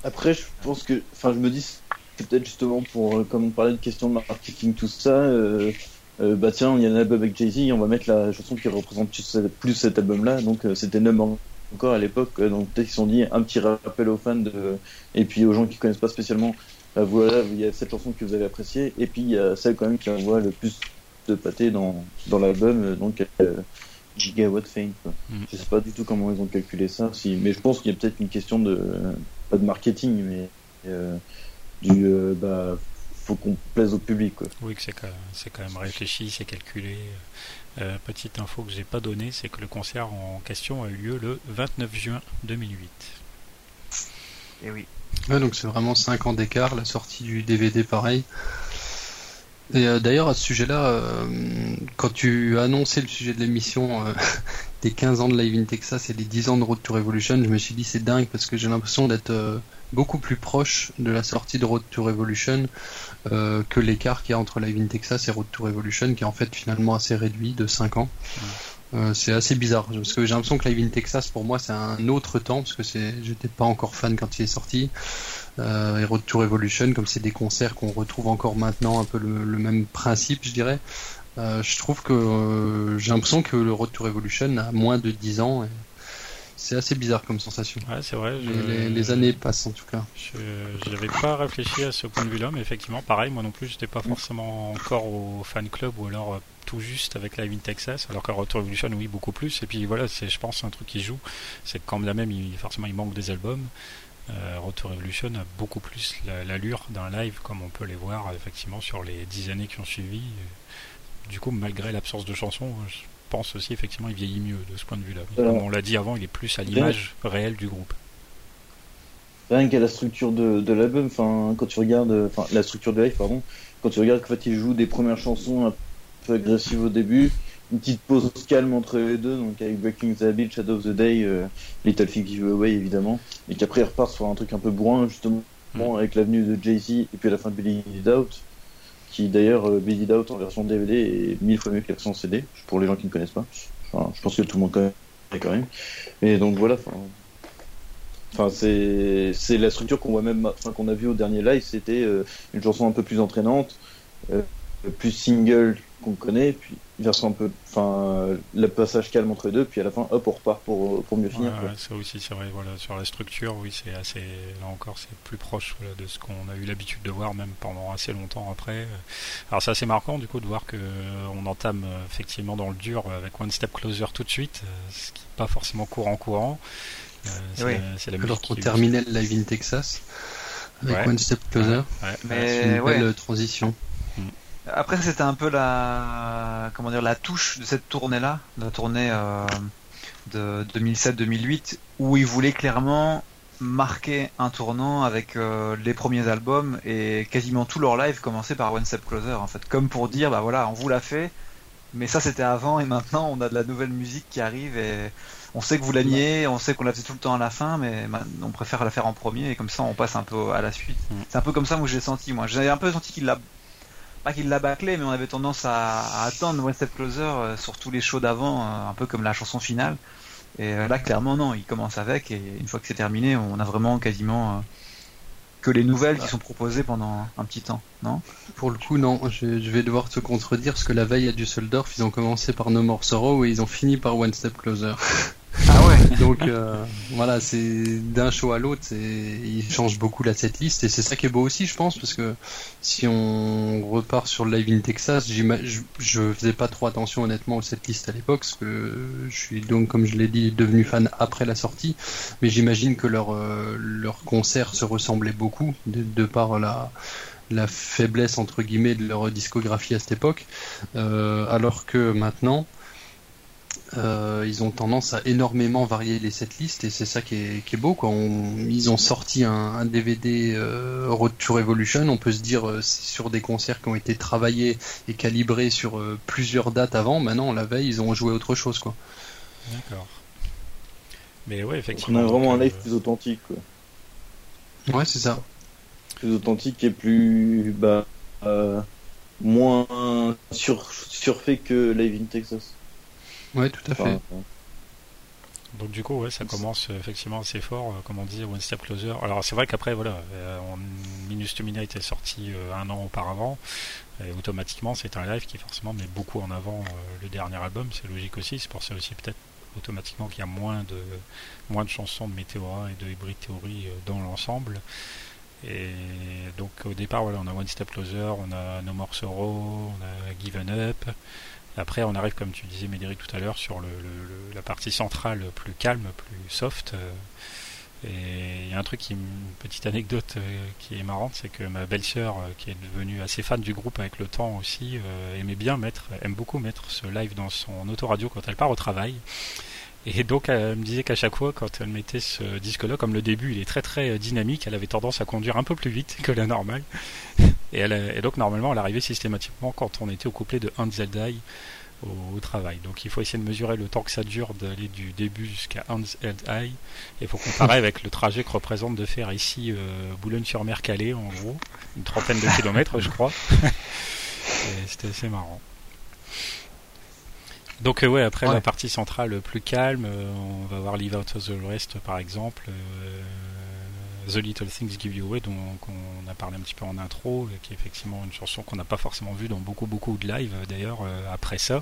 [SPEAKER 2] Après, je pense que, enfin, je me dis, peut-être justement pour, euh, comme on parlait de questions de marketing, tout ça, euh, euh, bah tiens, il y a un album avec Jay-Z, on va mettre la chanson qui représente plus cet album-là, donc c'était Numb encore à l'époque, donc peut-être qu'ils se sont dit un petit rappel aux fans de, et puis aux gens qui connaissent pas spécialement, bah, voilà, il y a cette chanson que vous avez appréciée, et puis il y a celle quand même qui envoie le plus de pâté dans, dans l'album, donc Gigawatt Faint. Mm. Je sais pas du tout comment ils ont calculé ça, si, mais je pense qu'il y a peut-être une question de, pas de marketing, mais du euh, bah faut qu'on plaise au public. Quoi.
[SPEAKER 1] Oui, que c'est quand, quand, même réfléchi, c'est calculé. Euh, petite info que j'ai pas donnée, c'est que le concert en question a eu lieu le 29 juin 2008.
[SPEAKER 4] Et oui.
[SPEAKER 3] Ouais, donc c'est vraiment 5 ans d'écart, la sortie du DVD pareil. Et euh, d'ailleurs à ce sujet-là, quand tu as annoncé le sujet de l'émission des 15 ans de Live in Texas et les 10 ans de Road to Revolution, je me suis dit c'est dingue parce que j'ai l'impression d'être beaucoup plus proche de la sortie de Road to Revolution euh, que l'écart qu'il y a entre Live in Texas et Road to Revolution, qui est en fait finalement assez réduit de 5 ans. Euh, c'est assez bizarre parce que j'ai l'impression que Live in Texas pour moi c'est un autre temps parce que c'est j'étais pas encore fan quand il est sorti euh, et Road to Revolution comme c'est des concerts qu'on retrouve encore maintenant un peu le, même principe je dirais je trouve que j'ai l'impression que le Road to Revolution a moins de 10 ans. Et c'est assez bizarre comme sensation.
[SPEAKER 1] Ouais, c'est vrai.
[SPEAKER 3] Les, années passent en tout cas.
[SPEAKER 1] Je n'avais pas réfléchi à ce point de vue-là, mais effectivement, pareil, moi non plus, j'étais pas forcément encore au fan club ou alors euh, tout juste avec Live in Texas, alors qu'à Retour Revolution, oui, beaucoup plus. Et puis voilà, c'est, je pense, un truc qui joue, c'est que quand même, il, forcément, il manque des albums. Euh, Retour Revolution a beaucoup plus l'allure d'un live, comme on peut les voir effectivement sur les dix années qui ont suivi. Du coup, malgré l'absence de chansons, pense aussi effectivement il vieillit mieux de ce point de vue-là. Comme on l'a dit avant, il est plus à l'image réelle du groupe.
[SPEAKER 2] Rien qu'à la structure de, l'album, enfin quand tu regardes, enfin la structure de live, pardon, quand tu regardes qu'en fait il joue des premières chansons un peu agressives au début, une petite pause calme entre les deux, donc avec Breaking the Habit, Shadow of the Day, euh, Little Fig Give Away évidemment, et qu'après il repart sur un truc un peu bourrin justement mm. avec l'avenue de Jay-Z et puis à la fin de Billy Out qui d'ailleurs euh, Beat Out en version DVD est mille fois mieux que la version CD, pour les gens qui ne connaissent pas. je pense que tout le monde connaît quand même. Et donc voilà, enfin, c'est la structure qu'on voit même, qu'on a vu au dernier live, c'était euh, une chanson un peu plus entraînante, euh, plus single qu'on connaît, puis version un peu, enfin, le passage calme entre les deux, puis à la fin, hop, on repart pour, pour mieux finir.
[SPEAKER 1] ça aussi, c'est vrai, voilà, sur la structure, oui, c'est assez, là encore, c'est plus proche de ce qu'on a eu l'habitude de voir, même pendant assez longtemps après. Alors, c'est assez marquant, du coup, de voir que euh, on entame euh, effectivement dans le dur avec One Step Closer tout de suite, euh, ce qui n'est pas forcément courant courant.
[SPEAKER 3] c'est oui. la, Alors qu'on terminait le live in Texas avec One Step Closer.
[SPEAKER 4] Mais
[SPEAKER 3] une belle transition.
[SPEAKER 4] Après, c'était un peu la, comment dire, la touche de cette tournée-là, la tournée euh, de 2007-2008, où ils voulaient clairement marquer un tournant avec euh, les premiers albums et quasiment tout leur live commençait par One Step Closer, en fait, comme pour dire, bah voilà, on vous l'a fait, mais ça c'était avant et maintenant on a de la nouvelle musique qui arrive et on sait que vous l'aimiez, on sait qu'on la faisait tout le temps à la fin, mais on préfère la faire en premier et comme ça on passe un peu à la suite. Mm. C'est un peu comme ça que j'ai senti moi. J'ai un peu senti qu'il l'a pas qu'il l'a bâclé, mais on avait tendance à, attendre One Step Closer euh, sur tous les shows d'avant, euh, un peu comme la chanson finale. Et euh, là, clairement, non, il commence avec, et une fois que c'est terminé, on a vraiment quasiment que les nouvelles qui sont proposées pendant un petit temps, non?
[SPEAKER 3] Pour le coup, non, je, vais devoir te contredire, parce que la veille à Düsseldorf, ils ont commencé par No More Sorrow et ils ont fini par One Step Closer. Donc euh, voilà, c'est d'un show à l'autre, il change beaucoup la setlist et c'est ça qui est beau aussi, je pense, parce que si on repart sur Live in Texas, je, faisais pas trop attention honnêtement aux setlists à l'époque, parce que je suis donc, comme je l'ai dit, devenu fan après la sortie, mais j'imagine que leur euh, leur concert se ressemblait beaucoup de, par la la faiblesse entre guillemets de leur discographie à cette époque, euh, alors que maintenant euh, ils ont tendance à énormément varier les setlists et c'est ça qui est, beau. Quoi. ils ont sorti un, DVD euh, Road to Revolution. On peut se dire euh, sur des concerts qui ont été travaillés et calibrés sur plusieurs dates avant. Maintenant, la veille, ils ont joué autre chose. Quoi.
[SPEAKER 1] D'accord. Mais ouais, effectivement.
[SPEAKER 2] on a vraiment un live plus authentique. Quoi.
[SPEAKER 3] Ouais, c'est ça.
[SPEAKER 2] Plus authentique et plus bah, moins sur, surfait que Live in Texas.
[SPEAKER 3] Ouais, tout à fait.
[SPEAKER 1] Donc du coup, ouais, ça commence euh, effectivement assez fort, euh, comme on dit, One Step Closer. Alors c'est vrai qu'après, voilà, euh, Minus to Mina était sorti un an auparavant, et automatiquement c'est un live qui forcément met beaucoup en avant le dernier album, c'est logique aussi, c'est pour ça aussi peut-être automatiquement qu'il y a moins de, moins de chansons de Meteora et de Hybrid Theory dans l'ensemble. Et donc au départ, voilà, on a One Step Closer, on a No More Sorrow, on a Given Up. Après, on arrive, comme tu disais, Médéric, tout à l'heure, sur le, la partie centrale plus calme, plus soft. Euh, et il y a un truc, qui, une petite anecdote euh, qui est marrante, c'est que ma belle-sœur, euh, qui est devenue assez fan du groupe avec le temps aussi, aimait bien mettre, aime beaucoup mettre ce live dans son autoradio quand elle part au travail. Et donc elle me disait qu'à chaque fois, quand elle mettait ce disque-là, comme le début il est très très dynamique, elle avait tendance à conduire un peu plus vite que la normale. Et, elle, et donc normalement elle arrivait systématiquement quand on était au couplet de Anzeldai au, au, travail. Donc il faut essayer de mesurer le temps que ça dure d'aller du début jusqu'à Anzeldai. Et il faut comparer avec le trajet que représente de faire ici euh, Boulogne-sur-Mer-Calais en gros, une trentaine de kilomètres je crois. C'était assez marrant. Donc euh, ouais, après la partie centrale plus calme, euh, on va voir Leave Out of the Rest par exemple. Euh, The Little Things Give You Away, dont on a parlé un petit peu en intro, qui est effectivement une chanson qu'on n'a pas forcément vue dans beaucoup beaucoup de live d'ailleurs après ça,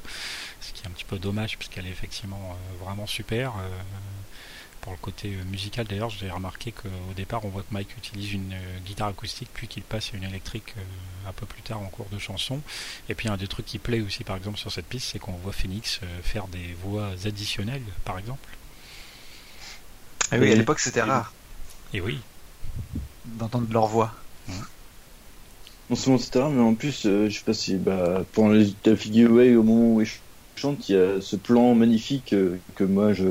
[SPEAKER 1] ce qui est un petit peu dommage puisqu'elle est effectivement vraiment super. Pour le côté musical d'ailleurs, j'ai remarqué qu'au départ on voit que Mike utilise une guitare acoustique puis qu'il passe à une électrique un peu plus tard en cours de chanson. Et puis un des trucs qui plaît aussi par exemple sur cette piste, c'est qu'on voit Phoenix faire des voix additionnelles par exemple.
[SPEAKER 4] Ah oui, à l'époque c'était rare.
[SPEAKER 1] Et oui.
[SPEAKER 4] D'entendre leur voix.
[SPEAKER 2] Non seulement c'était rare, mais en plus, euh, je sais pas si bah, pendant la figure au moment où ils chantent, il y a ce plan magnifique euh, que moi je.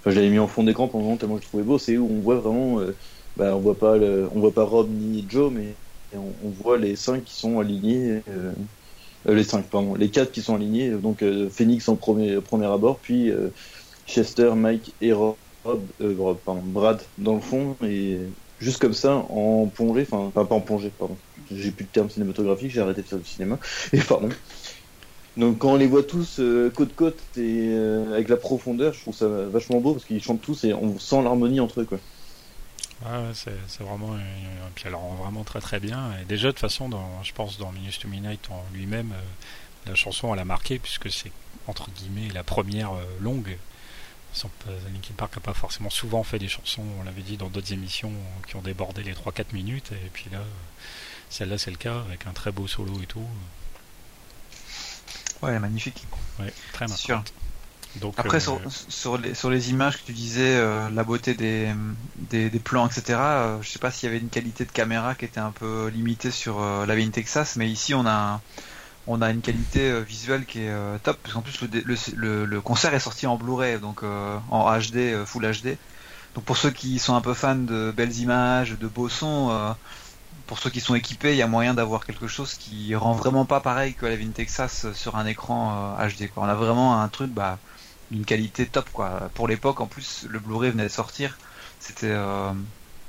[SPEAKER 2] Enfin, j'avais mis en fond d'écran pendant tellement je trouvais beau, c'est où on voit vraiment. Euh, bah, on voit pas le... on voit pas Rob ni Joe, mais on, voit les cinq qui sont alignés. les cinq, pardon, les quatre qui sont alignés. Donc Phoenix en premier, premier abord, puis Chester, Mike et Rob euh, pardon, Brad dans le fond et juste comme ça en plongée, enfin pas en plongée, pardon. J'ai plus de terme cinématographique, j'ai arrêté de faire du cinéma. Et pardon. Donc quand on les voit tous euh, côte côte et euh, avec la profondeur, je trouve ça vachement beau parce qu'ils chantent tous et on sent l'harmonie entre eux quoi.
[SPEAKER 1] Ouais, c'est vraiment puis alors vraiment très très bien. Et déjà de toute façon, dans, je pense dans Minus to Midnight en lui-même, la chanson elle a marqué puisque c'est entre guillemets la première longue Linkin Park n'a pas forcément souvent fait des chansons, on l'avait dit dans d'autres émissions, qui ont débordé les 3-4 minutes, et puis là, celle-là c'est le cas, avec un très beau solo et tout.
[SPEAKER 4] Ouais, elle est magnifique.
[SPEAKER 1] Ouais, très
[SPEAKER 4] sûr. Donc, Après, euh, sur, les, sur les images que tu disais, euh, la beauté des, des, plans, etc., euh, je sais pas s'il y avait une qualité de caméra qui était un peu limitée sur la Vine Texas, mais ici on a on a une qualité euh, visuelle qui est euh, top, parce qu'en plus le, concert est sorti en Blu-ray, donc euh, en HD, Full HD. Donc pour ceux qui sont un peu fans de belles images, de beaux sons, pour ceux qui sont équipés, il y a moyen d'avoir quelque chose qui rend vraiment pas pareil que la Vin Texas sur un écran HD. Quoi. On a vraiment un truc bah, d'une qualité top. quoi. Pour l'époque, en plus, le Blu-ray venait de sortir. C'était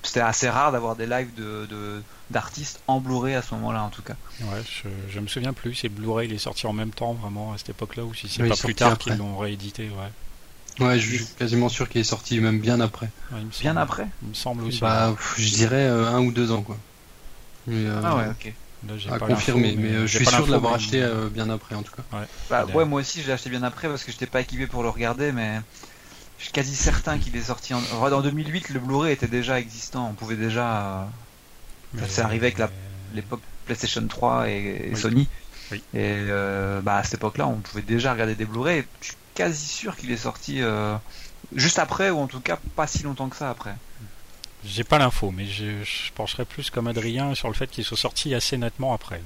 [SPEAKER 4] c'était assez rare d'avoir des lives de, d'artistes en Blu-ray à ce moment-là en tout cas.
[SPEAKER 1] Ouais, je, me souviens plus si Blu-ray il est sorti en même temps vraiment à cette époque-là ou si c'est pas plus tard qu'ils l'ont réédité, ouais.
[SPEAKER 3] Ouais, je suis quasiment sûr qu'il est sorti même bien après.
[SPEAKER 4] bien après
[SPEAKER 1] Il me semble aussi.
[SPEAKER 3] Bah, je dirais euh, un ou deux ans quoi.
[SPEAKER 4] Euh, ah ouais, ok.
[SPEAKER 3] Là, à confirmer, mais, euh, je suis sûr de l'avoir acheté bien après en tout cas.
[SPEAKER 4] Ouais, bah, ouais moi aussi je l'ai acheté bien après parce que j'étais pas équipé pour le regarder, mais je suis quasi certain qu'il est sorti en. En 2008, le Blu-ray était déjà existant. On pouvait déjà. C'est arrivé avec l'époque PlayStation 3 et, Sony. Et euh, bah, à cette époque-là, on pouvait déjà regarder des Blu-ray. Je suis quasi sûr qu'il est sorti euh, juste après, ou en tout cas pas si longtemps que ça après.
[SPEAKER 1] J'ai pas l'info, mais je, je, pencherais plus comme Adrien sur le fait qu'il soit sorti assez nettement après.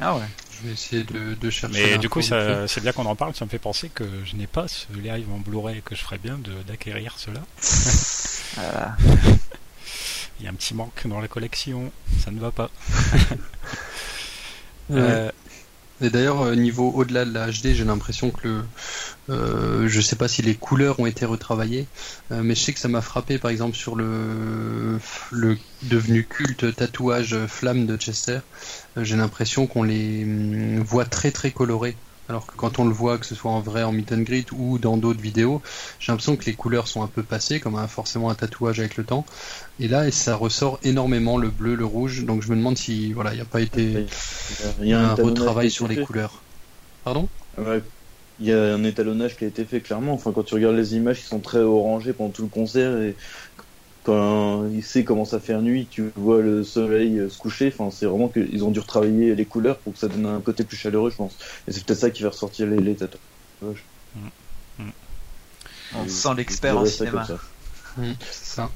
[SPEAKER 4] Ah ouais.
[SPEAKER 3] Je vais essayer de, chercher.
[SPEAKER 1] Mais du coup, c'est bien qu'on en parle. Ça me fait penser que je n'ai pas ce live en Blu-ray que je ferais bien d'acquérir cela. Il y a un petit manque dans la collection. Ça ne va pas.
[SPEAKER 3] euh, et d'ailleurs, euh, niveau au-delà de la HD, j'ai l'impression que le, euh, je sais pas si les couleurs ont été retravaillées, euh, mais je sais que ça m'a frappé, par exemple, sur le, devenu culte tatouage flamme de Chester. j'ai l'impression qu'on les hum, voit très très colorés. Alors que quand on le voit, que ce soit en vrai en meet and greet ou dans d'autres vidéos, j'ai l'impression que les couleurs sont un peu passées, comme un, forcément un tatouage avec le temps. Et là, ça ressort énormément le bleu, le rouge. Donc je me demande si voilà, il n'y a pas été il y a un, retravail sur les couleurs. Pardon?
[SPEAKER 2] Il y a un étalonnage qui a été fait clairement. Enfin, quand tu regardes les images qui sont très orangées pendant tout le concert et quand il sait comment ça faire nuit, tu vois le soleil se coucher. Enfin, c'est vraiment qu'ils ont dû retravailler les couleurs pour que ça donne un côté plus chaleureux, je pense. Et c'est peut-être ça qui va ressortir les, les tatouages.
[SPEAKER 4] Mm. Mm. On sent l'expert en cinéma.
[SPEAKER 3] C'est ça.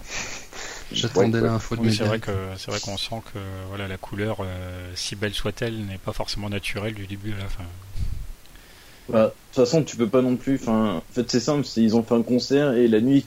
[SPEAKER 3] J'attendais l'info de
[SPEAKER 1] oui, C'est vrai que c'est vrai qu'on sent que voilà la couleur, euh, si belle soit-elle, n'est pas forcément naturelle du début à la fin.
[SPEAKER 2] Bah, de toute façon, tu peux pas non plus. Enfin, en fait, c'est simple. Ils ont fait un concert et la nuit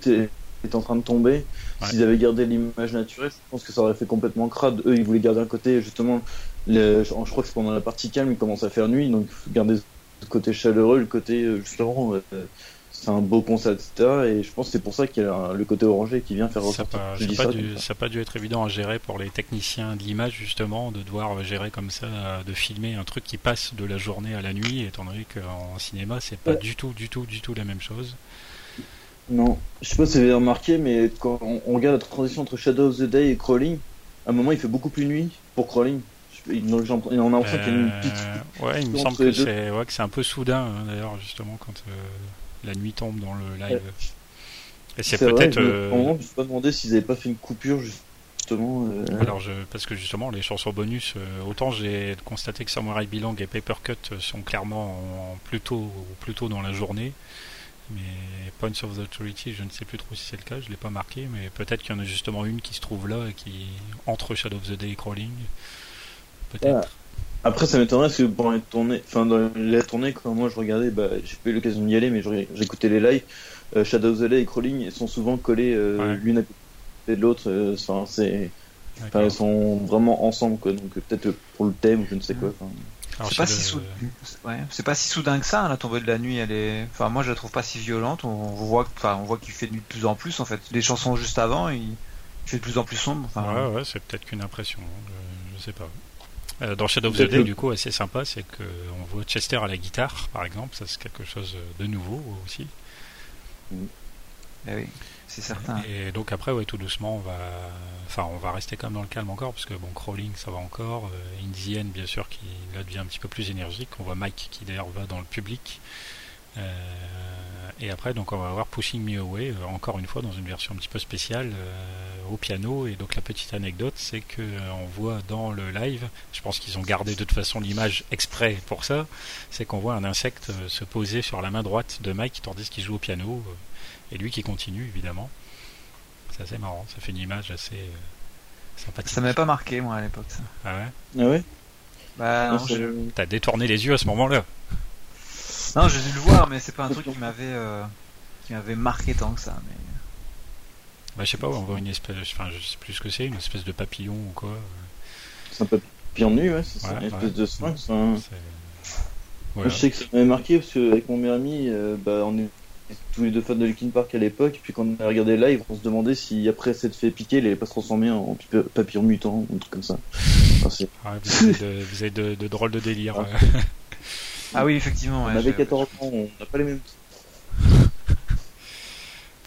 [SPEAKER 2] est en train de tomber. S'ils avaient gardé l'image naturelle, je pense que ça aurait fait complètement crade. Eux, ils voulaient garder un côté, justement, je crois que c'est pendant la partie calme, il commence à faire nuit, donc garder le côté chaleureux, le côté, euh, justement, euh, c'est un beau concert, etc. Et je pense que c'est pour ça qu'il y a le côté orangé qui vient faire ressortir.
[SPEAKER 1] Ça n'a pas, pas, dû être évident à gérer pour les techniciens de l'image, justement, de devoir gérer comme ça, de filmer un truc qui passe de la journée à la nuit, étant donné qu'en cinéma, c'est pas du tout, du tout, du tout la même chose.
[SPEAKER 2] Non, je sais pas si vous avez remarqué, mais quand on, regarde la transition entre Shadow of the Day et Crawling, à un moment il fait beaucoup plus nuit pour Crawling. Il- On a l'impression qu'il y a une petite.
[SPEAKER 1] Euh, ouais, il me semble que c'est ouais, un peu soudain hein, d'ailleurs justement quand euh, la nuit tombe dans le live. Et c'est peut-être euh,
[SPEAKER 2] je me suis pas demandé s'ils avaient pas fait une coupure justement. euh,
[SPEAKER 1] Alors je, parce que justement les chansons bonus, autant j'ai constaté que Samurai Belong et Paper Cut sont clairement en, plutôt plutôt dans la journée, mais Points of the Authority, je ne sais plus trop si c'est le cas, je l'ai pas marqué, mais peut-être qu'il y en a justement une qui se trouve là et qui entre Shadow of the Day et Crawling, peut-être.
[SPEAKER 2] Après, ça m'étonnerait parce que pendant les tournées, enfin dans quand moi je regardais, bah, j'ai pas eu l'occasion d'y aller, mais j'écoutais les lives. euh, Shadow of the Day et Crawling sont souvent collés euh,
[SPEAKER 1] Ouais.
[SPEAKER 2] l'une à côté de l'autre. euh, Enfin, c'est, enfin,
[SPEAKER 1] D'accord.
[SPEAKER 2] ils sont vraiment ensemble, quoi. Donc peut-être pour le thème ou je ne sais quoi.
[SPEAKER 1] Alors,
[SPEAKER 4] C'est pas, si soudain... ouais, c'est pas si soudain que ça, hein, la tombée de la nuit, elle est. Enfin, moi je la trouve pas si violente. On voit, enfin, on voit qu'il fait de nuit de plus en plus en fait. Les chansons juste avant, il, il fait de plus en plus sombre. Enfin,
[SPEAKER 1] Ouais, ouais, c'est peut-être qu'une impression, hein, je, je sais pas. Euh, dans Shadow of the Day, du coup, assez sympa, c'est que on voit Chester à la guitare, par exemple, ça c'est quelque chose de nouveau aussi.
[SPEAKER 4] eh oui, c'est certain.
[SPEAKER 1] Et donc après, ouais, tout doucement, on va, enfin, on va rester quand même dans le calme encore, parce que bon, Crawling, ça va encore. Euh, Indian, bien sûr, qui là devient un petit peu plus énergique. On voit Mike qui d'ailleurs va dans le public. Euh, et après, donc, on va avoir Pushing Me Away, euh, encore une fois, dans une version un petit peu spéciale, euh, au piano. Et donc, la petite anecdote, c'est que on voit dans le live, je pense qu'ils ont gardé de toute façon l'image exprès pour ça, c'est qu'on voit un insecte se poser sur la main droite de Mike tandis qu'il joue au piano. Et lui qui continue, évidemment. C'est assez marrant, ça fait une image assez euh, sympathique.
[SPEAKER 4] Ça m'avait pas marqué moi à l'époque. Ça.
[SPEAKER 1] Ah ouais?
[SPEAKER 2] Ah ouais?
[SPEAKER 4] Bah, non,
[SPEAKER 2] Non, ça-
[SPEAKER 4] je...
[SPEAKER 1] T'as détourné les yeux à ce moment-là.
[SPEAKER 4] non, j'ai dû le voir, mais c'est pas un truc qui m'avait, euh, qui m'avait marqué tant que ça. Mais...
[SPEAKER 1] Bah, je sais pas, on voit une espèce, enfin, je sais plus ce que c'est, une espèce de papillon ou quoi.
[SPEAKER 2] C'est un peu pire nu, ouais. C'est
[SPEAKER 1] Ouais,
[SPEAKER 2] une espèce
[SPEAKER 1] ouais.
[SPEAKER 2] de sphinx. hein.
[SPEAKER 1] Voilà.
[SPEAKER 2] je sais que ça m'avait marqué parce qu'avec mon meilleur ami, euh, bah, on est tous les deux fans de Linkin Park à l'époque. Puis quand on a regardé le live, on se demandait si après s'être fait piquer, il allait pas se transformer en pi- papillon mutant ou un truc comme ça. Enfin,
[SPEAKER 1] Ouais, vous avez de, vous avez de, de drôles de délire.
[SPEAKER 2] Ah.
[SPEAKER 4] Ah oui, effectivement.
[SPEAKER 2] on
[SPEAKER 4] ouais,
[SPEAKER 2] avait
[SPEAKER 4] je-
[SPEAKER 2] 14 ans, on n'a pas les mêmes.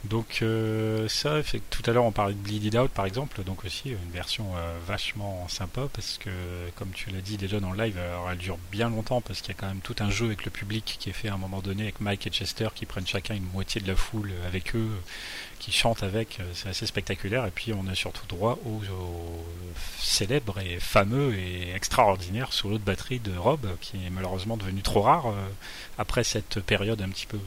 [SPEAKER 1] Donc euh, ça, fait tout à l'heure on parlait de Bleed It Out par exemple, donc aussi une version euh, vachement sympa parce que comme tu l'as dit déjà dans le live, alors elle dure bien longtemps parce qu'il y a quand même tout un jeu avec le public qui est fait à un moment donné avec Mike et Chester qui prennent chacun une moitié de la foule avec eux, qui chantent avec, euh, c'est assez spectaculaire. Et puis on a surtout droit au, au célèbre et fameux et extraordinaire solo de batterie de Rob qui est malheureusement devenu trop rare euh, après cette période un petit peu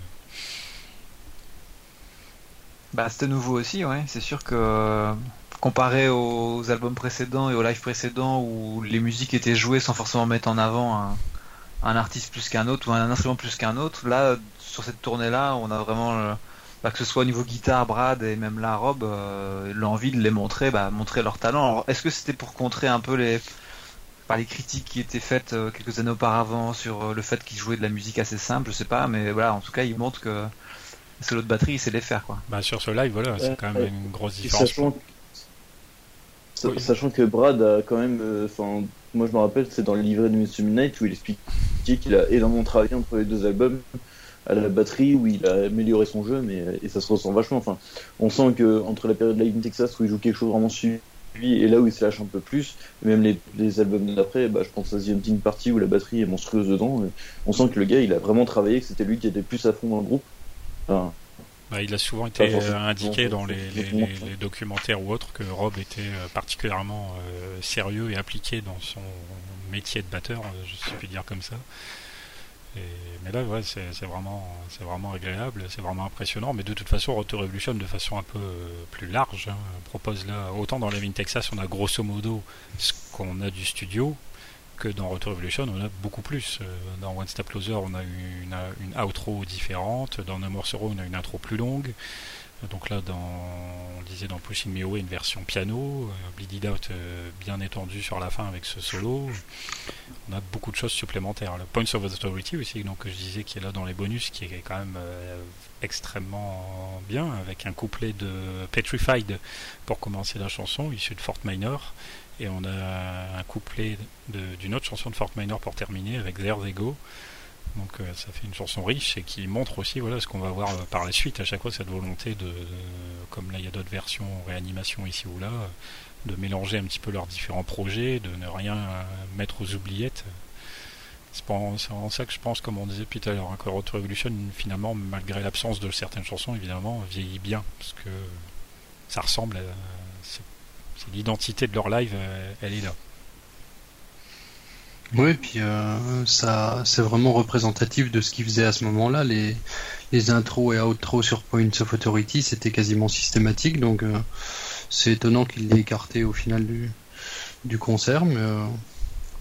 [SPEAKER 4] Bah, c'était nouveau aussi, ouais. C'est sûr que euh, comparé aux albums précédents et aux lives précédents où les musiques étaient jouées sans forcément mettre en avant un, un artiste plus qu'un autre ou un instrument plus qu'un autre, là, sur cette tournée-là, on a vraiment, euh, bah, que ce soit au niveau guitare, Brad et même la Rob, euh, l'envie de les montrer, bah, montrer leur talent. Alors, est-ce que c'était pour contrer un peu les par les critiques qui étaient faites quelques années auparavant sur le fait qu'ils jouaient de la musique assez simple, je sais pas, mais voilà, en tout cas, ils montrent que le solo de batterie, il sait les faire, quoi.
[SPEAKER 1] Bah, sur ce live, voilà, c'est quand même
[SPEAKER 2] ouais.
[SPEAKER 1] une grosse différence.
[SPEAKER 2] Sachant, sa-
[SPEAKER 1] Oui.
[SPEAKER 2] sachant que Brad a quand même, euh, enfin, moi je me rappelle, c'est dans le livret de Mr. Midnight où il explique qu'il a énormément travaillé entre les deux albums à la batterie où il a amélioré son jeu, mais et ça se ressent vachement. Enfin, on sent que entre la période Live in Texas où il joue quelque chose vraiment suivi et là où il se lâche un peu plus, et même les, les albums d'après, bah, je pense à The Emptying Party où la batterie est monstrueuse dedans. et on sent que le gars il a vraiment travaillé, que c'était lui qui était plus à fond dans le groupe. Enfin,
[SPEAKER 1] Bah, il a souvent été euh, indiqué dans les, les-
[SPEAKER 2] forcément.
[SPEAKER 1] les- les documentaires ou autres que Rob était euh, particulièrement euh, sérieux et impliqué dans son métier de batteur, je puis dire comme ça. Et- mais là, ouais, c'est vraiment, c'est vraiment agréable, c'est vraiment impressionnant. Mais de toute façon, Road to Revolution, de façon un peu euh, plus large, hein, propose là, autant dans Living Texas, on a grosso modo ce qu'on a du studio, que dans Road to Revolution, on a beaucoup plus. Euh, Dans One Step Closer, on a une, une outro différente. Dans No More Sorrow, on a une intro plus longue. Donc là, dans, on disait dans Pushing Me Away, une version piano. Euh, Bleed It Out, euh, bien étendu sur la fin avec ce solo. On a beaucoup de choses supplémentaires. Le Points of Authority aussi, donc je disais qui est là dans les bonus, qui est quand même extrêmement bien, avec un couplet de Petrified pour commencer la chanson, issu de Fort Minor. Et on a un couplet d'une autre chanson de Fort Minor pour terminer avec There They Go. Donc euh, ça fait une chanson riche et qui montre aussi voilà ce qu'on va voir euh, par la suite. À chaque fois cette volonté de, de- comme là il y a d'autres versions réanimation ici ou là, de mélanger un petit peu leurs différents projets, de ne rien euh, mettre aux oubliettes. C'est en, ça que je pense, comme on disait depuis tout à l'heure, hein, que Road Revolution, finalement, malgré l'absence de certaines chansons, évidemment, vieillit bien, parce que ça ressemble à... L'identité de leur live, euh, elle est là.
[SPEAKER 3] Oui, puis euh, ça, c'est vraiment représentatif de ce qu'ils faisaient à ce moment-là. Les, les intros et outros sur Points of Authority, c'était quasiment systématique, donc euh, c'est étonnant qu'ils l'aient écarté au final du, du concert, mais euh,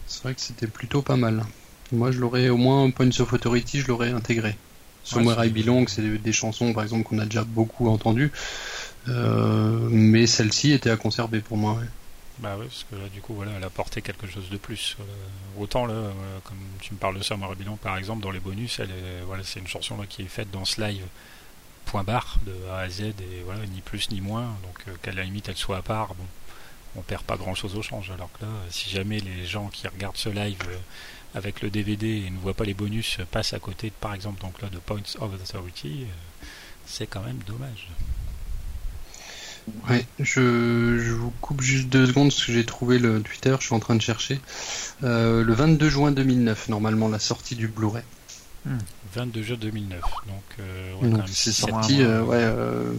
[SPEAKER 3] c'est vrai que c'était plutôt pas mal. Moi, je l'aurais au moins Points of Authority, je l'aurais intégré. Somewhere
[SPEAKER 1] c'est-
[SPEAKER 3] I Belong, c'est des, des chansons, par exemple, qu'on a déjà beaucoup entendues, mais celle-ci était à conserver pour moi. ouais.
[SPEAKER 1] Bah oui, parce que là, du coup, voilà, elle a apporté quelque chose de plus. Euh, autant là, euh, comme tu me parles de Summer Bilan, par exemple, dans les bonus, elle est, voilà, c'est une chanson là qui est faite dans ce live point barre de A à Z et voilà, ni plus ni moins. Donc euh, qu'à la limite elle soit à part, bon, on perd pas grand chose au change. Alors que là, euh, si jamais les gens qui regardent ce live euh, avec le DVD et ne voient pas les bonus euh, passent à côté, par exemple, donc là de Points of Authority, euh, c'est quand même dommage.
[SPEAKER 3] Ouais, je, je vous coupe juste deux secondes parce que j'ai trouvé le Twitter, je suis en train de chercher. Euh, le 22 juin 2009, normalement, la sortie du Blu-ray.
[SPEAKER 1] 22 juin 2009, donc euh, ouais,
[SPEAKER 3] Donc c'est
[SPEAKER 1] six, sept
[SPEAKER 3] sorti
[SPEAKER 1] mois.
[SPEAKER 3] euh,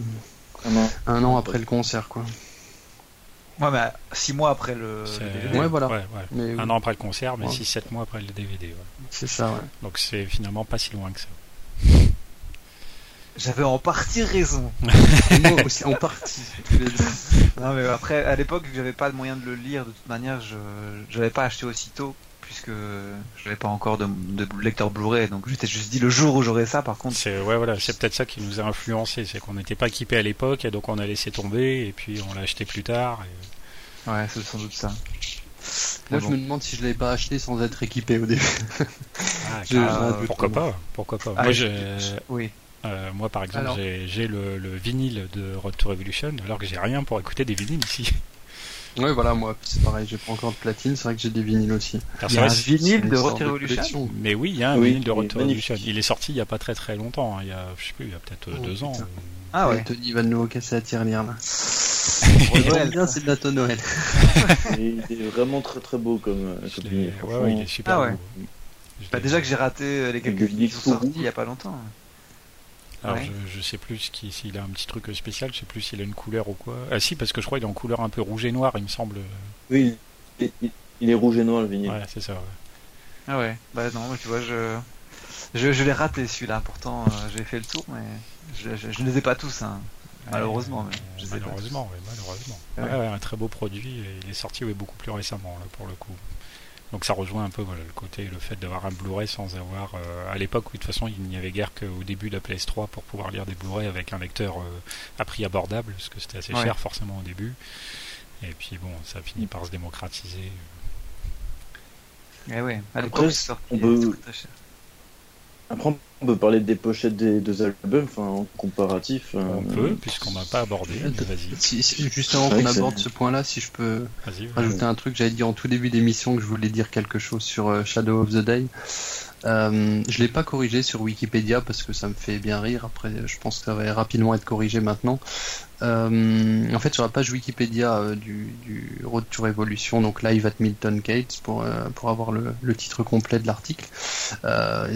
[SPEAKER 3] ouais, un an après le concert, quoi.
[SPEAKER 4] Ouais, mais 6 mois après le,
[SPEAKER 1] C'est-
[SPEAKER 4] le DVD.
[SPEAKER 3] Ouais, voilà.
[SPEAKER 1] ouais, ouais.
[SPEAKER 3] Mais
[SPEAKER 1] Un an après le concert, mais
[SPEAKER 3] Ouais.
[SPEAKER 1] 6-7 mois après le DVD. ouais.
[SPEAKER 3] c'est ça, ouais.
[SPEAKER 1] Donc c'est finalement pas si loin que ça.
[SPEAKER 4] J'avais en partie raison.
[SPEAKER 3] Moi aussi, en partie.
[SPEAKER 4] Non, mais après, à l'époque, j'avais pas de moyen de le lire, de toute manière, je l'avais pas acheté aussitôt, puisque je n'avais pas encore de, de lecteur Blu-ray, donc j'étais juste dit le jour où j'aurai ça, par contre.
[SPEAKER 1] C'est ouais, voilà, c'est peut-être ça qui nous a influencé, c'est qu'on n'était pas équipé à l'époque et donc on a laissé tomber et puis on l'a acheté plus tard. et-
[SPEAKER 4] Ouais, c'est sans doute ça.
[SPEAKER 3] Moi, je
[SPEAKER 4] bon.
[SPEAKER 3] me demande si je l'avais pas acheté sans être équipé au début.
[SPEAKER 1] Ah,
[SPEAKER 3] Je- je-
[SPEAKER 1] pourquoi pas Pourquoi pas
[SPEAKER 4] Ah,
[SPEAKER 1] Moi,
[SPEAKER 4] je-
[SPEAKER 1] j'ai-
[SPEAKER 4] je- Oui.
[SPEAKER 1] Euh, moi, par exemple,
[SPEAKER 3] Alors.
[SPEAKER 1] j'ai le, le vinyle de Road to Revolution, alors que j'ai rien pour écouter des vinyles ici.
[SPEAKER 3] Ouais, voilà, moi, c'est pareil, j'ai pas encore de platine, c'est vrai que j'ai des vinyles aussi.
[SPEAKER 1] Alors,
[SPEAKER 4] Il y
[SPEAKER 1] c'est
[SPEAKER 4] a un vinyle de Road to Revolution.
[SPEAKER 1] mais oui, il y a un
[SPEAKER 2] Oui,
[SPEAKER 1] vinyle de Road to Revolution. Il est sorti il y a pas très très longtemps. hein. Il y a, je sais plus, il y a peut-être euh,
[SPEAKER 3] Oh,
[SPEAKER 1] deux ans.
[SPEAKER 3] putain.
[SPEAKER 1] ou-
[SPEAKER 4] Ah ouais.
[SPEAKER 3] Tony va nous casser la tirelire, là.
[SPEAKER 4] Pour Noël.
[SPEAKER 3] bien, c'est de la Noël.
[SPEAKER 2] Il est vraiment très très beau comme, euh, comme vinyle,
[SPEAKER 1] ouais,
[SPEAKER 2] franchement.
[SPEAKER 1] ouais, il est super
[SPEAKER 4] Ah ouais.
[SPEAKER 1] beau.
[SPEAKER 4] Bah déjà que j'ai raté euh, les quelques
[SPEAKER 2] Le
[SPEAKER 4] films qui sont sortis il y a pas longtemps.
[SPEAKER 1] Alors
[SPEAKER 4] Ouais.
[SPEAKER 1] je, je sais plus qui- s'il a un petit truc spécial, je sais plus s'il a une couleur ou quoi. Ah si, parce que je crois qu'il est en couleur un peu rouge et noir, il me semble.
[SPEAKER 2] Oui, il, il- il est rouge et noir le vinyle.
[SPEAKER 1] Ouais, c'est ça. ouais.
[SPEAKER 4] Ah ouais. Bah non, mais tu vois, je je, je l'ai raté celui-là. Pourtant, euh, j'ai fait le tour, mais je, je, je ne les ai pas tous. Hein. Malheureusement, mais je sais pas.
[SPEAKER 1] malheureusement, ouais, malheureusement.
[SPEAKER 4] Ouais.
[SPEAKER 1] Ouais, ouais, un très beau produit. Et il est sorti ouais, beaucoup plus récemment là, pour le coup. Donc ça rejoint un peu voilà, le côté, le fait d'avoir un Blu-ray sans avoir. euh, à l'époque, où de toute façon, il n'y avait guère qu'au début de la PS3 pour pouvoir lire des Blu-ray avec un lecteur euh, à prix abordable, parce que c'était assez
[SPEAKER 4] Ouais.
[SPEAKER 1] cher forcément au début. Et puis bon, ça finit par se démocratiser.
[SPEAKER 4] Eh ouais. À l'époque,
[SPEAKER 2] on peut-
[SPEAKER 4] c'était très cher.
[SPEAKER 2] Après, on peut parler des pochettes des deux albums, enfin, en comparatif. euh,
[SPEAKER 1] On peut, puisqu'on n'a pas abordé. Vas-y,
[SPEAKER 3] Si, si- juste avant qu'on aborde ce point-là, si je peux rajouter un truc, j'avais dit en tout début d'émission que je voulais dire quelque chose sur euh, Shadow of the Day. Euh, je l'ai pas corrigé sur Wikipédia parce que ça me fait bien rire. Après, je pense que ça va rapidement être corrigé maintenant. Euh, en fait, sur la page Wikipédia euh, du, Road to Revolution, donc live at Milton Keynes, pour, euh, pour avoir le, le titre complet de l'article,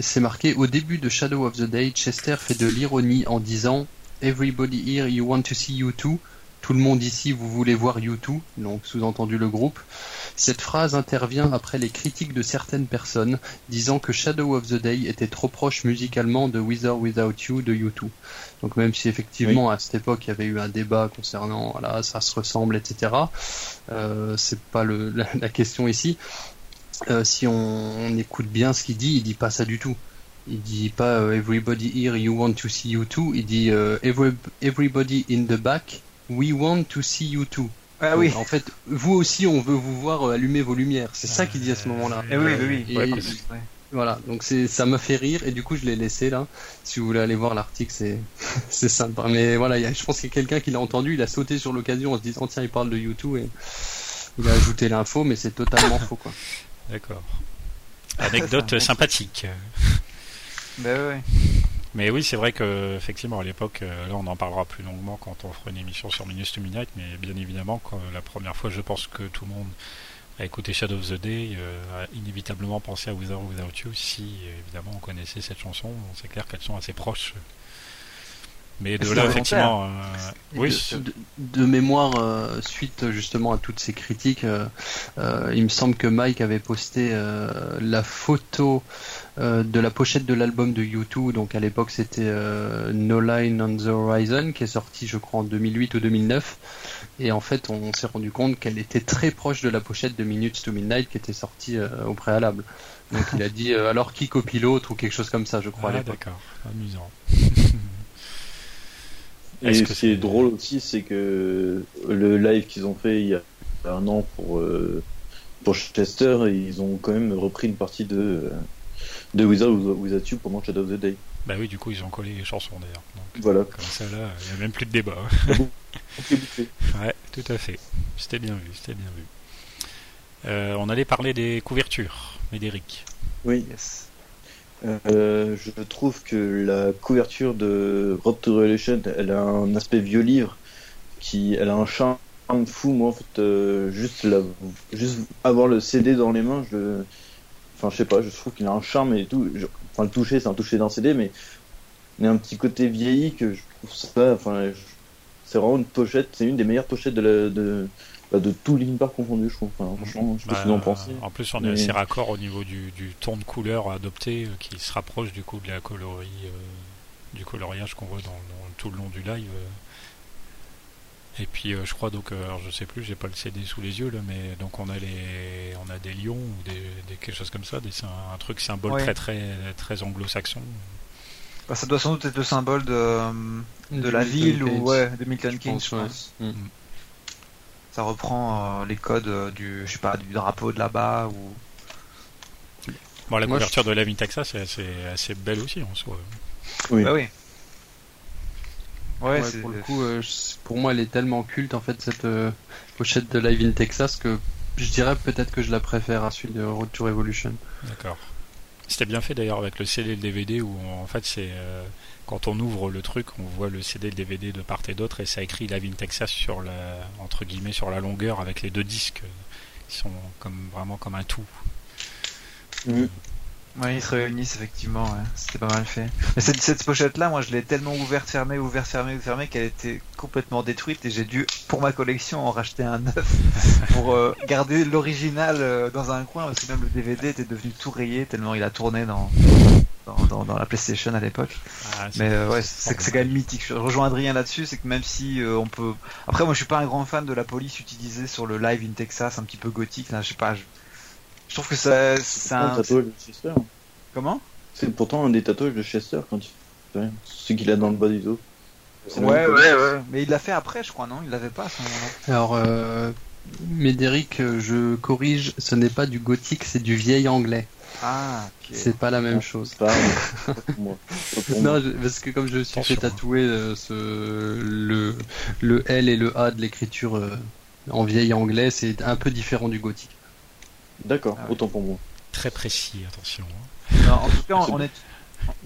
[SPEAKER 3] c'est marqué au début de Shadow of the Day, Chester fait de l'ironie en disant Everybody here, you want to see you too. Tout le monde ici, vous voulez voir U2, donc sous-entendu le groupe. Cette phrase intervient après les critiques de certaines personnes disant que Shadow of the Day était trop proche musicalement de With or Without You de U2. Donc même si effectivement à cette époque il y avait eu un débat concernant voilà ça se ressemble etc. Euh, c'est pas le, la, la question ici. Euh, si on, on écoute bien ce qu'il dit, il dit pas ça du tout. Il dit pas euh, Everybody here you want to see you too. Il dit Every- Everybody in the back we want to see you too.
[SPEAKER 4] Ah oui.
[SPEAKER 3] Donc, En fait, vous aussi, on veut vous voir euh, allumer vos lumières. C'est ça qu'il dit à ce moment-là.
[SPEAKER 4] Eh oui, oui, oui.
[SPEAKER 3] Et-
[SPEAKER 4] Ouais.
[SPEAKER 3] Voilà, donc c'est ça m'a fait rire et du coup je l'ai laissé là. Si vous voulez aller voir l'article, c'est c'est sympa. Mais voilà, il y a- je pense qu'il y a quelqu'un qui l'a entendu, il a sauté sur l'occasion en se disant tiens il parle de YouTube et il a ajouté l'info, mais c'est totalement faux quoi.
[SPEAKER 1] D'accord. Anecdote sympathique.
[SPEAKER 4] Ben ouais.
[SPEAKER 1] Mais oui, c'est vrai que effectivement à l'époque, euh, là on en parlera plus longuement quand on fera une émission sur Minus to Midnight, mais bien évidemment, quand, la première fois, je pense que tout le monde a écouté Shadow of the Day, euh, a inévitablement pensé à With or Without You. Si évidemment on connaissait cette chanson, c'est clair qu'elles sont assez proches. Mais de là, effectivement, euh, oui,
[SPEAKER 3] de,
[SPEAKER 1] c'est-
[SPEAKER 3] de- de mémoire, euh, suite justement à toutes ces critiques, euh, euh, il me semble que Mike avait posté euh, la photo euh, de la pochette de l'album de U2. Donc à l'époque, c'était euh, No Line on the Horizon, qui est sorti, je crois, en 2008 ou 2009. Et en fait, on s'est rendu compte qu'elle était très proche de la pochette de Minutes to Midnight, qui était sortie euh, au préalable. Donc il a dit euh, alors qui copie l'autre ou quelque chose comme ça, je crois. à
[SPEAKER 1] Ah, d'accord, amusant.
[SPEAKER 2] Et ce
[SPEAKER 1] que
[SPEAKER 2] qui est drôle aussi, c'est que le live qu'ils ont fait il y a un an pour, euh, pour Chester, ils ont quand même repris une partie de, de Wizard Without You pendant Shadow of the Day.
[SPEAKER 1] Bah oui, du coup, ils ont collé les chansons d'ailleurs.
[SPEAKER 2] Voilà.
[SPEAKER 1] comme ça, là, il n'y a même plus de débat. Ouais, tout à fait. C'était bien vu, c'était bien vu. Euh, on allait parler des couvertures, Médéric.
[SPEAKER 2] Oui,
[SPEAKER 4] Yes.
[SPEAKER 2] Euh, je trouve que la couverture de Road to Revelation, elle a un aspect vieux livre, qui, elle a un charme fou. Moi, en fait, euh, juste, juste avoir le CD dans les mains, je, enfin, je sais pas, je trouve qu'il a un charme et tout. Enfin, le toucher, c'est un toucher d'un CD, mais il y a un petit côté vieilli que je trouve ça, enfin, c'est vraiment une pochette, c'est une des meilleures pochettes de, bah, de tout Linkin Park confondu, je trouve. Enfin, franchement, je sais pas
[SPEAKER 1] Bah,
[SPEAKER 2] ce que vous en pensez.
[SPEAKER 1] en plus, on est assez raccord au niveau du, du ton de couleur adopté, euh, qui se rapproche du coup de la coloris, euh, du coloriage qu'on voit dans, dans tout le long du live. euh. Et puis, euh, je crois donc, euh, alors je sais plus, j'ai pas le CD sous les yeux là, mais donc on a les, on a des lions ou des, des- quelque chose comme ça, des, c'est un, un truc symbole
[SPEAKER 4] Ouais.
[SPEAKER 1] très très très anglo-saxon.
[SPEAKER 4] Bah, ça doit sans doute être le symbole de, de la ville ou ouais, de Milton
[SPEAKER 3] Je
[SPEAKER 4] Keynes,
[SPEAKER 3] pense,
[SPEAKER 4] je
[SPEAKER 3] ouais.
[SPEAKER 4] pense.
[SPEAKER 3] Mm.
[SPEAKER 4] Ça reprend euh, les codes euh, du, je sais pas, du drapeau de là-bas ou.
[SPEAKER 1] Bon, la
[SPEAKER 3] Moi,
[SPEAKER 1] couverture de Live in Texas c'est assez, assez belle aussi en soi.
[SPEAKER 2] Oui.
[SPEAKER 4] Bah oui. Ouais,
[SPEAKER 3] pour le coup, euh, je- pour moi, elle est tellement culte en fait cette euh, pochette de Live in Texas que je dirais peut-être que je la préfère à celui de Road to Revolution.
[SPEAKER 1] D'accord. C'était bien fait d'ailleurs avec le CD et le DVD où en fait c'est euh, quand on ouvre le truc, on voit le CD et le DVD de part et d'autre et ça écrit Live in Texas sur la entre guillemets sur la longueur avec les deux disques qui sont comme vraiment comme un tout.
[SPEAKER 4] Ouais, ils se réunissent effectivement, ouais. c'était pas mal fait. Mais cette, cette pochette-là, moi je l'ai tellement ouverte, fermée, ouverte, fermée, ouverte, fermée qu'elle était complètement détruite et j'ai dû, pour ma collection, en racheter un neuf pour euh, garder l'original euh, dans un coin parce que même le DVD était devenu tout rayé tellement il a tourné dans, dans, dans, dans la PlayStation à l'époque.
[SPEAKER 1] Ah,
[SPEAKER 4] Mais euh, ouais, c'est quand même mythique. Je rejoins Adrien là-dessus, c'est que même si euh, on peut. Après, moi je suis pas un grand fan de la police utilisée sur le live in Texas, un petit peu gothique, là, je sais pas. Je, je trouve que ça. C'est
[SPEAKER 2] un
[SPEAKER 4] un.
[SPEAKER 2] tatouage de Chester.
[SPEAKER 4] Comment?
[SPEAKER 2] C'est pourtant un des tatouages de Chester quand il rien. Ce qu'il a dans le bas du dos.
[SPEAKER 4] Ouais, ouais, ouais. Mais il l'a fait après, je crois, non? Il l'avait pas à ce moment-là.
[SPEAKER 3] Alors, euh, Médéric, je corrige, ce n'est pas du gothique, c'est du vieil anglais.
[SPEAKER 4] Ah.
[SPEAKER 3] C'est pas la même
[SPEAKER 2] Non,
[SPEAKER 3] chose.
[SPEAKER 2] C'est pas, moi.
[SPEAKER 3] Non, je- parce que comme je me suis
[SPEAKER 1] Attention,
[SPEAKER 3] fait tatouer euh, ce, le, le L et le A de l'écriture euh, en vieil anglais, c'est un peu différent du gothique.
[SPEAKER 2] D'accord,
[SPEAKER 4] Ah oui.
[SPEAKER 2] autant pour moi.
[SPEAKER 1] très précis, attention. hein.
[SPEAKER 4] Non, en tout cas,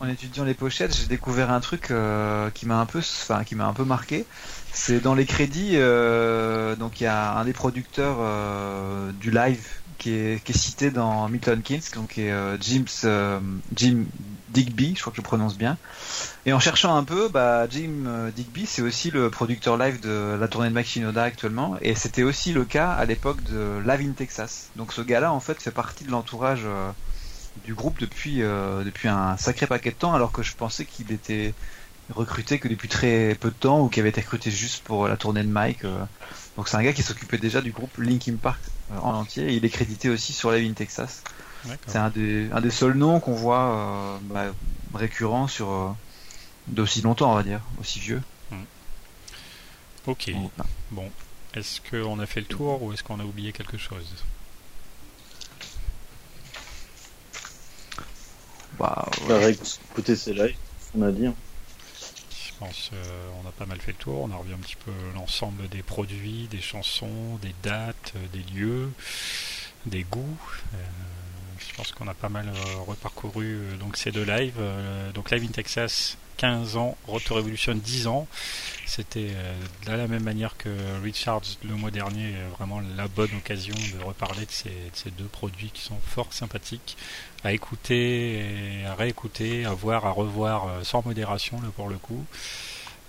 [SPEAKER 4] en, étudiant les pochettes, j'ai découvert un truc euh, qui m'a un peu, enfin, qui m'a un peu marqué. C'est dans les crédits, euh, donc il y a un des producteurs euh, du live qui est, cité dans Milton Keynes, donc qui est euh, Jim, euh, Jim Digby, je crois que je prononce bien. Et en cherchant un peu, bah, Jim euh, Digby, c'est aussi le producteur live de la tournée de Mike Shinoda actuellement, et c'était aussi le cas à l'époque de Live in Texas. Donc ce gars-là, en fait, fait partie de l'entourage du groupe depuis depuis un sacré paquet de temps, alors que je pensais qu'il était recruté que depuis très peu de temps ou qu'il avait été recruté juste pour la tournée de Mike. Donc c'est un gars qui s'occupait déjà du groupe Linkin Park euh, en entier. Et il est crédité aussi sur Live in Texas. C'est un des un des seuls noms qu'on voit euh, bah, récurrent sur euh, d'aussi longtemps, on va dire, aussi vieux.
[SPEAKER 1] Ok.
[SPEAKER 4] Bon,
[SPEAKER 1] Bon, est-ce qu'on a fait le tour ou est-ce qu'on a oublié quelque chose?
[SPEAKER 4] Bah, ouais.
[SPEAKER 2] Pareil, écoutez, c'est live, on a dit. hein.
[SPEAKER 1] Je pense euh, on a pas mal fait le tour. On a revu un petit peu l'ensemble des produits, des chansons, des dates, euh, des lieux, des goûts. Euh, je pense qu'on a pas mal reparcouru donc ces deux lives. donc Live in Texas, 15 ans, Roto Revolution 10 ans. C'était de la même manière que Richards le mois dernier, vraiment la bonne occasion de reparler de ces, de ces, deux produits qui sont fort sympathiques à écouter, à réécouter, à voir, à revoir sans modération là pour le coup.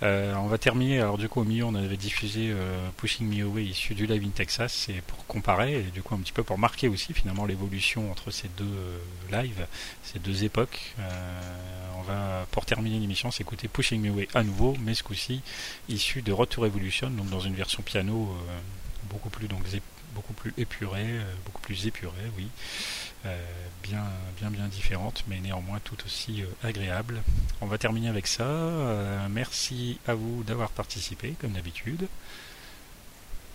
[SPEAKER 1] Euh, on va terminer. Alors du coup au milieu on avait diffusé euh, Pushing Me Away issu du Live in Texas, c'est pour comparer et du coup un petit peu pour marquer aussi finalement l'évolution entre ces deux euh, lives, ces deux époques. on va pour terminer l'émission s'écouter Pushing Me Away à nouveau, mais ce coup-ci issu de Retour Evolution, donc dans une version piano beaucoup plus donc beaucoup plus épurée, beaucoup plus épurée, oui. Euh, bien, bien, bien différentes, mais néanmoins tout aussi euh, agréables. On va terminer avec ça. Euh, merci à vous d'avoir participé, comme d'habitude.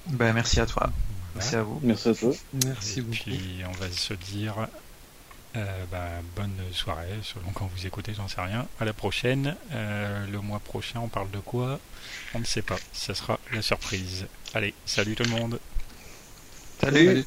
[SPEAKER 4] Ben, merci à toi. Merci à vous.
[SPEAKER 2] Merci à toi.
[SPEAKER 3] Merci beaucoup.
[SPEAKER 1] Puis on va se dire bah, bonne soirée, selon quand vous écoutez, j'en sais rien. À la prochaine. le mois prochain, on parle de quoi? On ne sait pas. Ça sera la surprise. Allez, salut tout le monde.
[SPEAKER 3] salut.